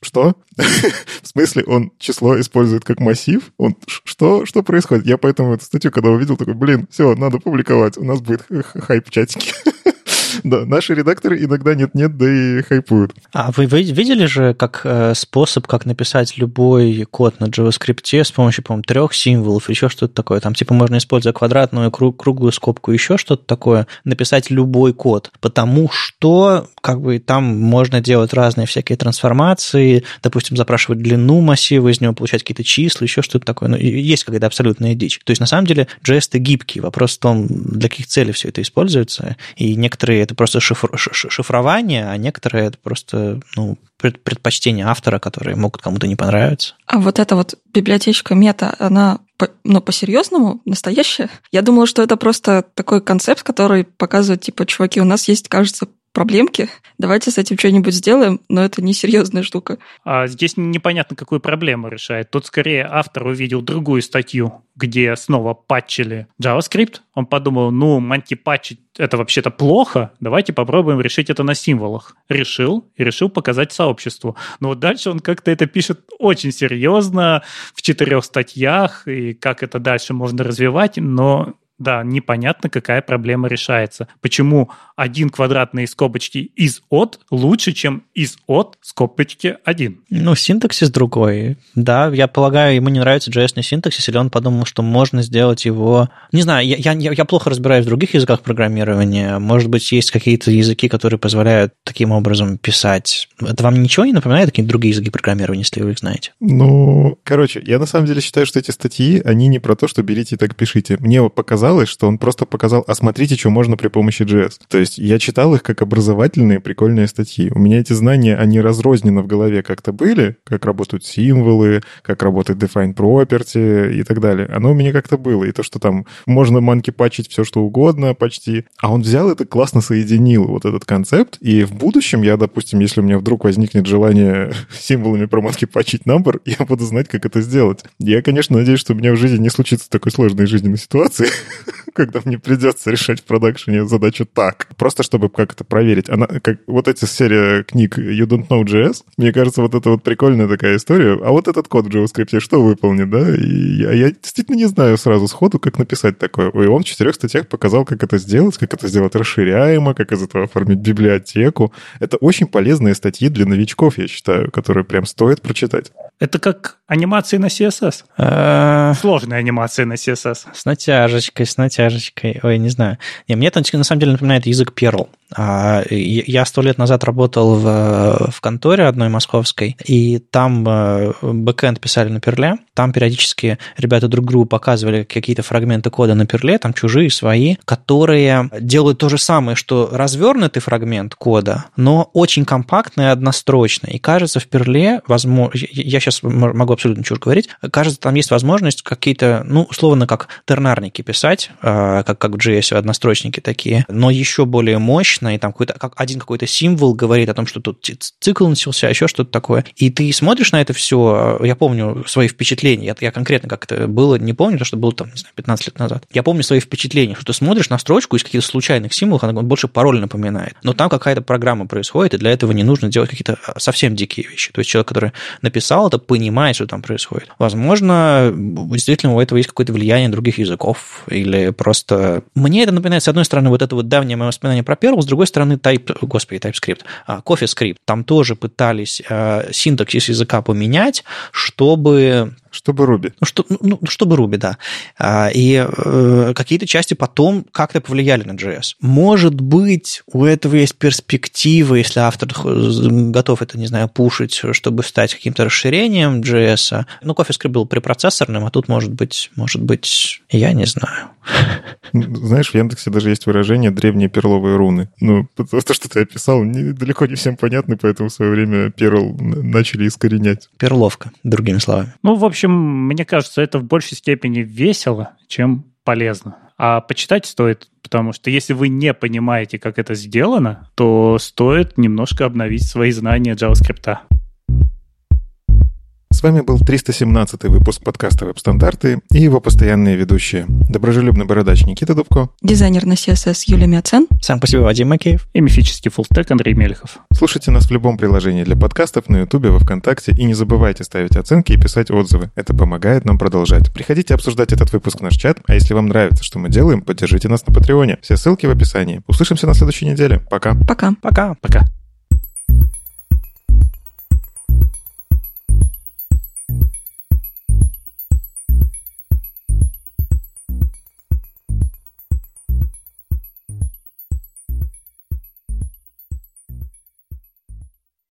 что? *laughs* В смысле, он число использует как массив? Он что? Что происходит? Я поэтому эту статью, когда увидел, такой, блин, все, надо публиковать, у нас будет хайп в чатике. *laughs* Да, наши редакторы иногда нет-нет, да и хайпуют. А вы видели же как э, способ, как написать любой код на JavaScript с помощью, по-моему, трех символов, еще что-то такое. Там типа можно, используя квадратную, круг, круглую скобку, еще что-то такое, написать любой код. Потому что как бы там можно делать разные всякие трансформации, допустим, запрашивать длину массива, из него получать какие-то числа, еще что-то такое. Ну, есть какая-то абсолютная дичь. То есть, на самом деле, JS-то гибкий. Вопрос в том, для каких целей все это используется. И некоторые некоторые это просто шифр, шифрование, а некоторые это просто ну, предпочтения автора, которые могут кому-то не понравиться. А вот эта вот библиотечка мета, она по, ну, по-серьезному, настоящая? Я думала, что это просто такой концепт, который показывает, типа, чуваки, у нас есть, кажется, проблемки, давайте с этим что-нибудь сделаем, но это не серьезная штука. А здесь непонятно, какую проблему решает. Тут скорее автор увидел другую статью, где снова патчили JavaScript. Он подумал, ну, манти-патчить это вообще-то плохо, давайте попробуем решить это на символах. Решил и решил показать сообществу. Но вот дальше он как-то это пишет очень серьезно, в четырех статьях, и как это дальше можно развивать, но да, непонятно, какая проблема решается. Почему один квадратные скобочки из от лучше, чем из от скобочки один? Ну, синтаксис другой. Да, я полагаю, ему не нравится JS синтаксис, или он подумал, что можно сделать его... Не знаю, я, я, я плохо разбираюсь в других языках программирования. Может быть, есть какие-то языки, которые позволяют таким образом писать. Это вам ничего не напоминает, какие-то другие языки программирования, если вы их знаете? Ну, короче, я на самом деле считаю, что эти статьи, они не про то, что берите и так пишите. Мне показалось, оказалось, что он просто показал, а смотрите, что можно при помощи JS. То есть я читал их как образовательные прикольные статьи. У меня эти знания, они разрозненно в голове как-то были, как работают символы, как работает define property и так далее. Оно у меня как-то было. И то, что там можно манки пачить все, что угодно почти. А он взял это классно соединил, вот этот концепт. И в будущем я, допустим, если у меня вдруг возникнет желание *laughs* символами про манки пачить number, я буду знать, как это сделать. Я, конечно, надеюсь, что у меня в жизни не случится такой сложной жизненной ситуации, *laughs* *laughs* когда мне придется решать в продакшене задачу так. Просто чтобы как это проверить. Она, как, вот эти серия книг You Don't Know JS, мне кажется, вот это вот прикольная такая история. А вот этот код в JavaScript что выполнит, да? И я, я действительно не знаю сразу сходу, как написать такое. И он в четырех статьях показал, как это сделать, как это сделать расширяемо, как из этого оформить библиотеку. Это очень полезные статьи для новичков, я считаю, которые прям стоит прочитать. Это как анимации на CSS. А. Сложные анимации на CSS. С натяжечкой, с натяжечкой. Ой, не знаю. Не, мне это на самом деле напоминает язык Perl. А, я сто лет назад работал в, в конторе одной московской, и там э, бэкэнд писали на перле. Там периодически ребята друг другу показывали какие-то фрагменты кода на перле, там чужие, свои, которые делают то же самое, что развернутый фрагмент кода, но очень компактный и однострочный. И кажется, в перле, возможно, я сейчас могу абсолютно чушь говорить, кажется, там есть возможность какие-то, ну, условно, как тернарники писать, э, как, как в JS однострочники такие, но еще более мощные точно, и там какой-то, как один какой-то символ говорит о том, что тут цикл начался, еще что-то такое. И ты смотришь на это все, я помню свои впечатления, я, я конкретно как это было, не помню, потому что было там, не знаю, 15 лет назад. Я помню свои впечатления, что ты смотришь на строчку из каких-то случайных символов, она больше пароль напоминает. Но там какая-то программа происходит, и для этого не нужно делать какие-то а, совсем дикие вещи. То есть человек, который написал это, понимает, что там происходит. Возможно, действительно у этого есть какое-то влияние других языков, или просто... Мне это напоминает, с одной стороны, вот это вот давнее мое воспоминание про Perl, другой стороны, Type, господи, TypeScript, а, CoffeeScript, там тоже пытались а, синтаксис языка поменять, чтобы чтобы Руби. Ну, что, ну, ну, чтобы Руби, да. А, и э, какие-то части потом как-то повлияли на JS. Может быть, у этого есть перспектива, если автор готов это, не знаю, пушить, чтобы стать каким-то расширением JS. Ну, CoffeeScript был препроцессорным, а тут, может быть, может быть, я не знаю. Знаешь, в Яндексе даже есть выражение «древние перловые руны». Ну, то, что ты описал, не, далеко не всем понятно, поэтому в свое время перл начали искоренять. Перловка, другими словами. Ну, в общем, мне кажется, это в большей степени весело, чем полезно. А почитать стоит, потому что если вы не понимаете, как это сделано, то стоит немножко обновить свои знания JavaScript. С вами был 317 выпуск подкаста «Веб-стандарты» и его постоянные ведущие. Доброжелюбный бородач Никита Дубко. Дизайнер на CSS Юлия Мяцен. Сам по себе Вадим Макеев. И мифический фуллстек Андрей Мельхов. Слушайте нас в любом приложении для подкастов на Ютубе, во Вконтакте и не забывайте ставить оценки и писать отзывы. Это помогает нам продолжать. Приходите обсуждать этот выпуск в наш чат, а если вам нравится, что мы делаем, поддержите нас на Патреоне. Все ссылки в описании. Услышимся на следующей неделе. Пока. Пока. Пока. Пока.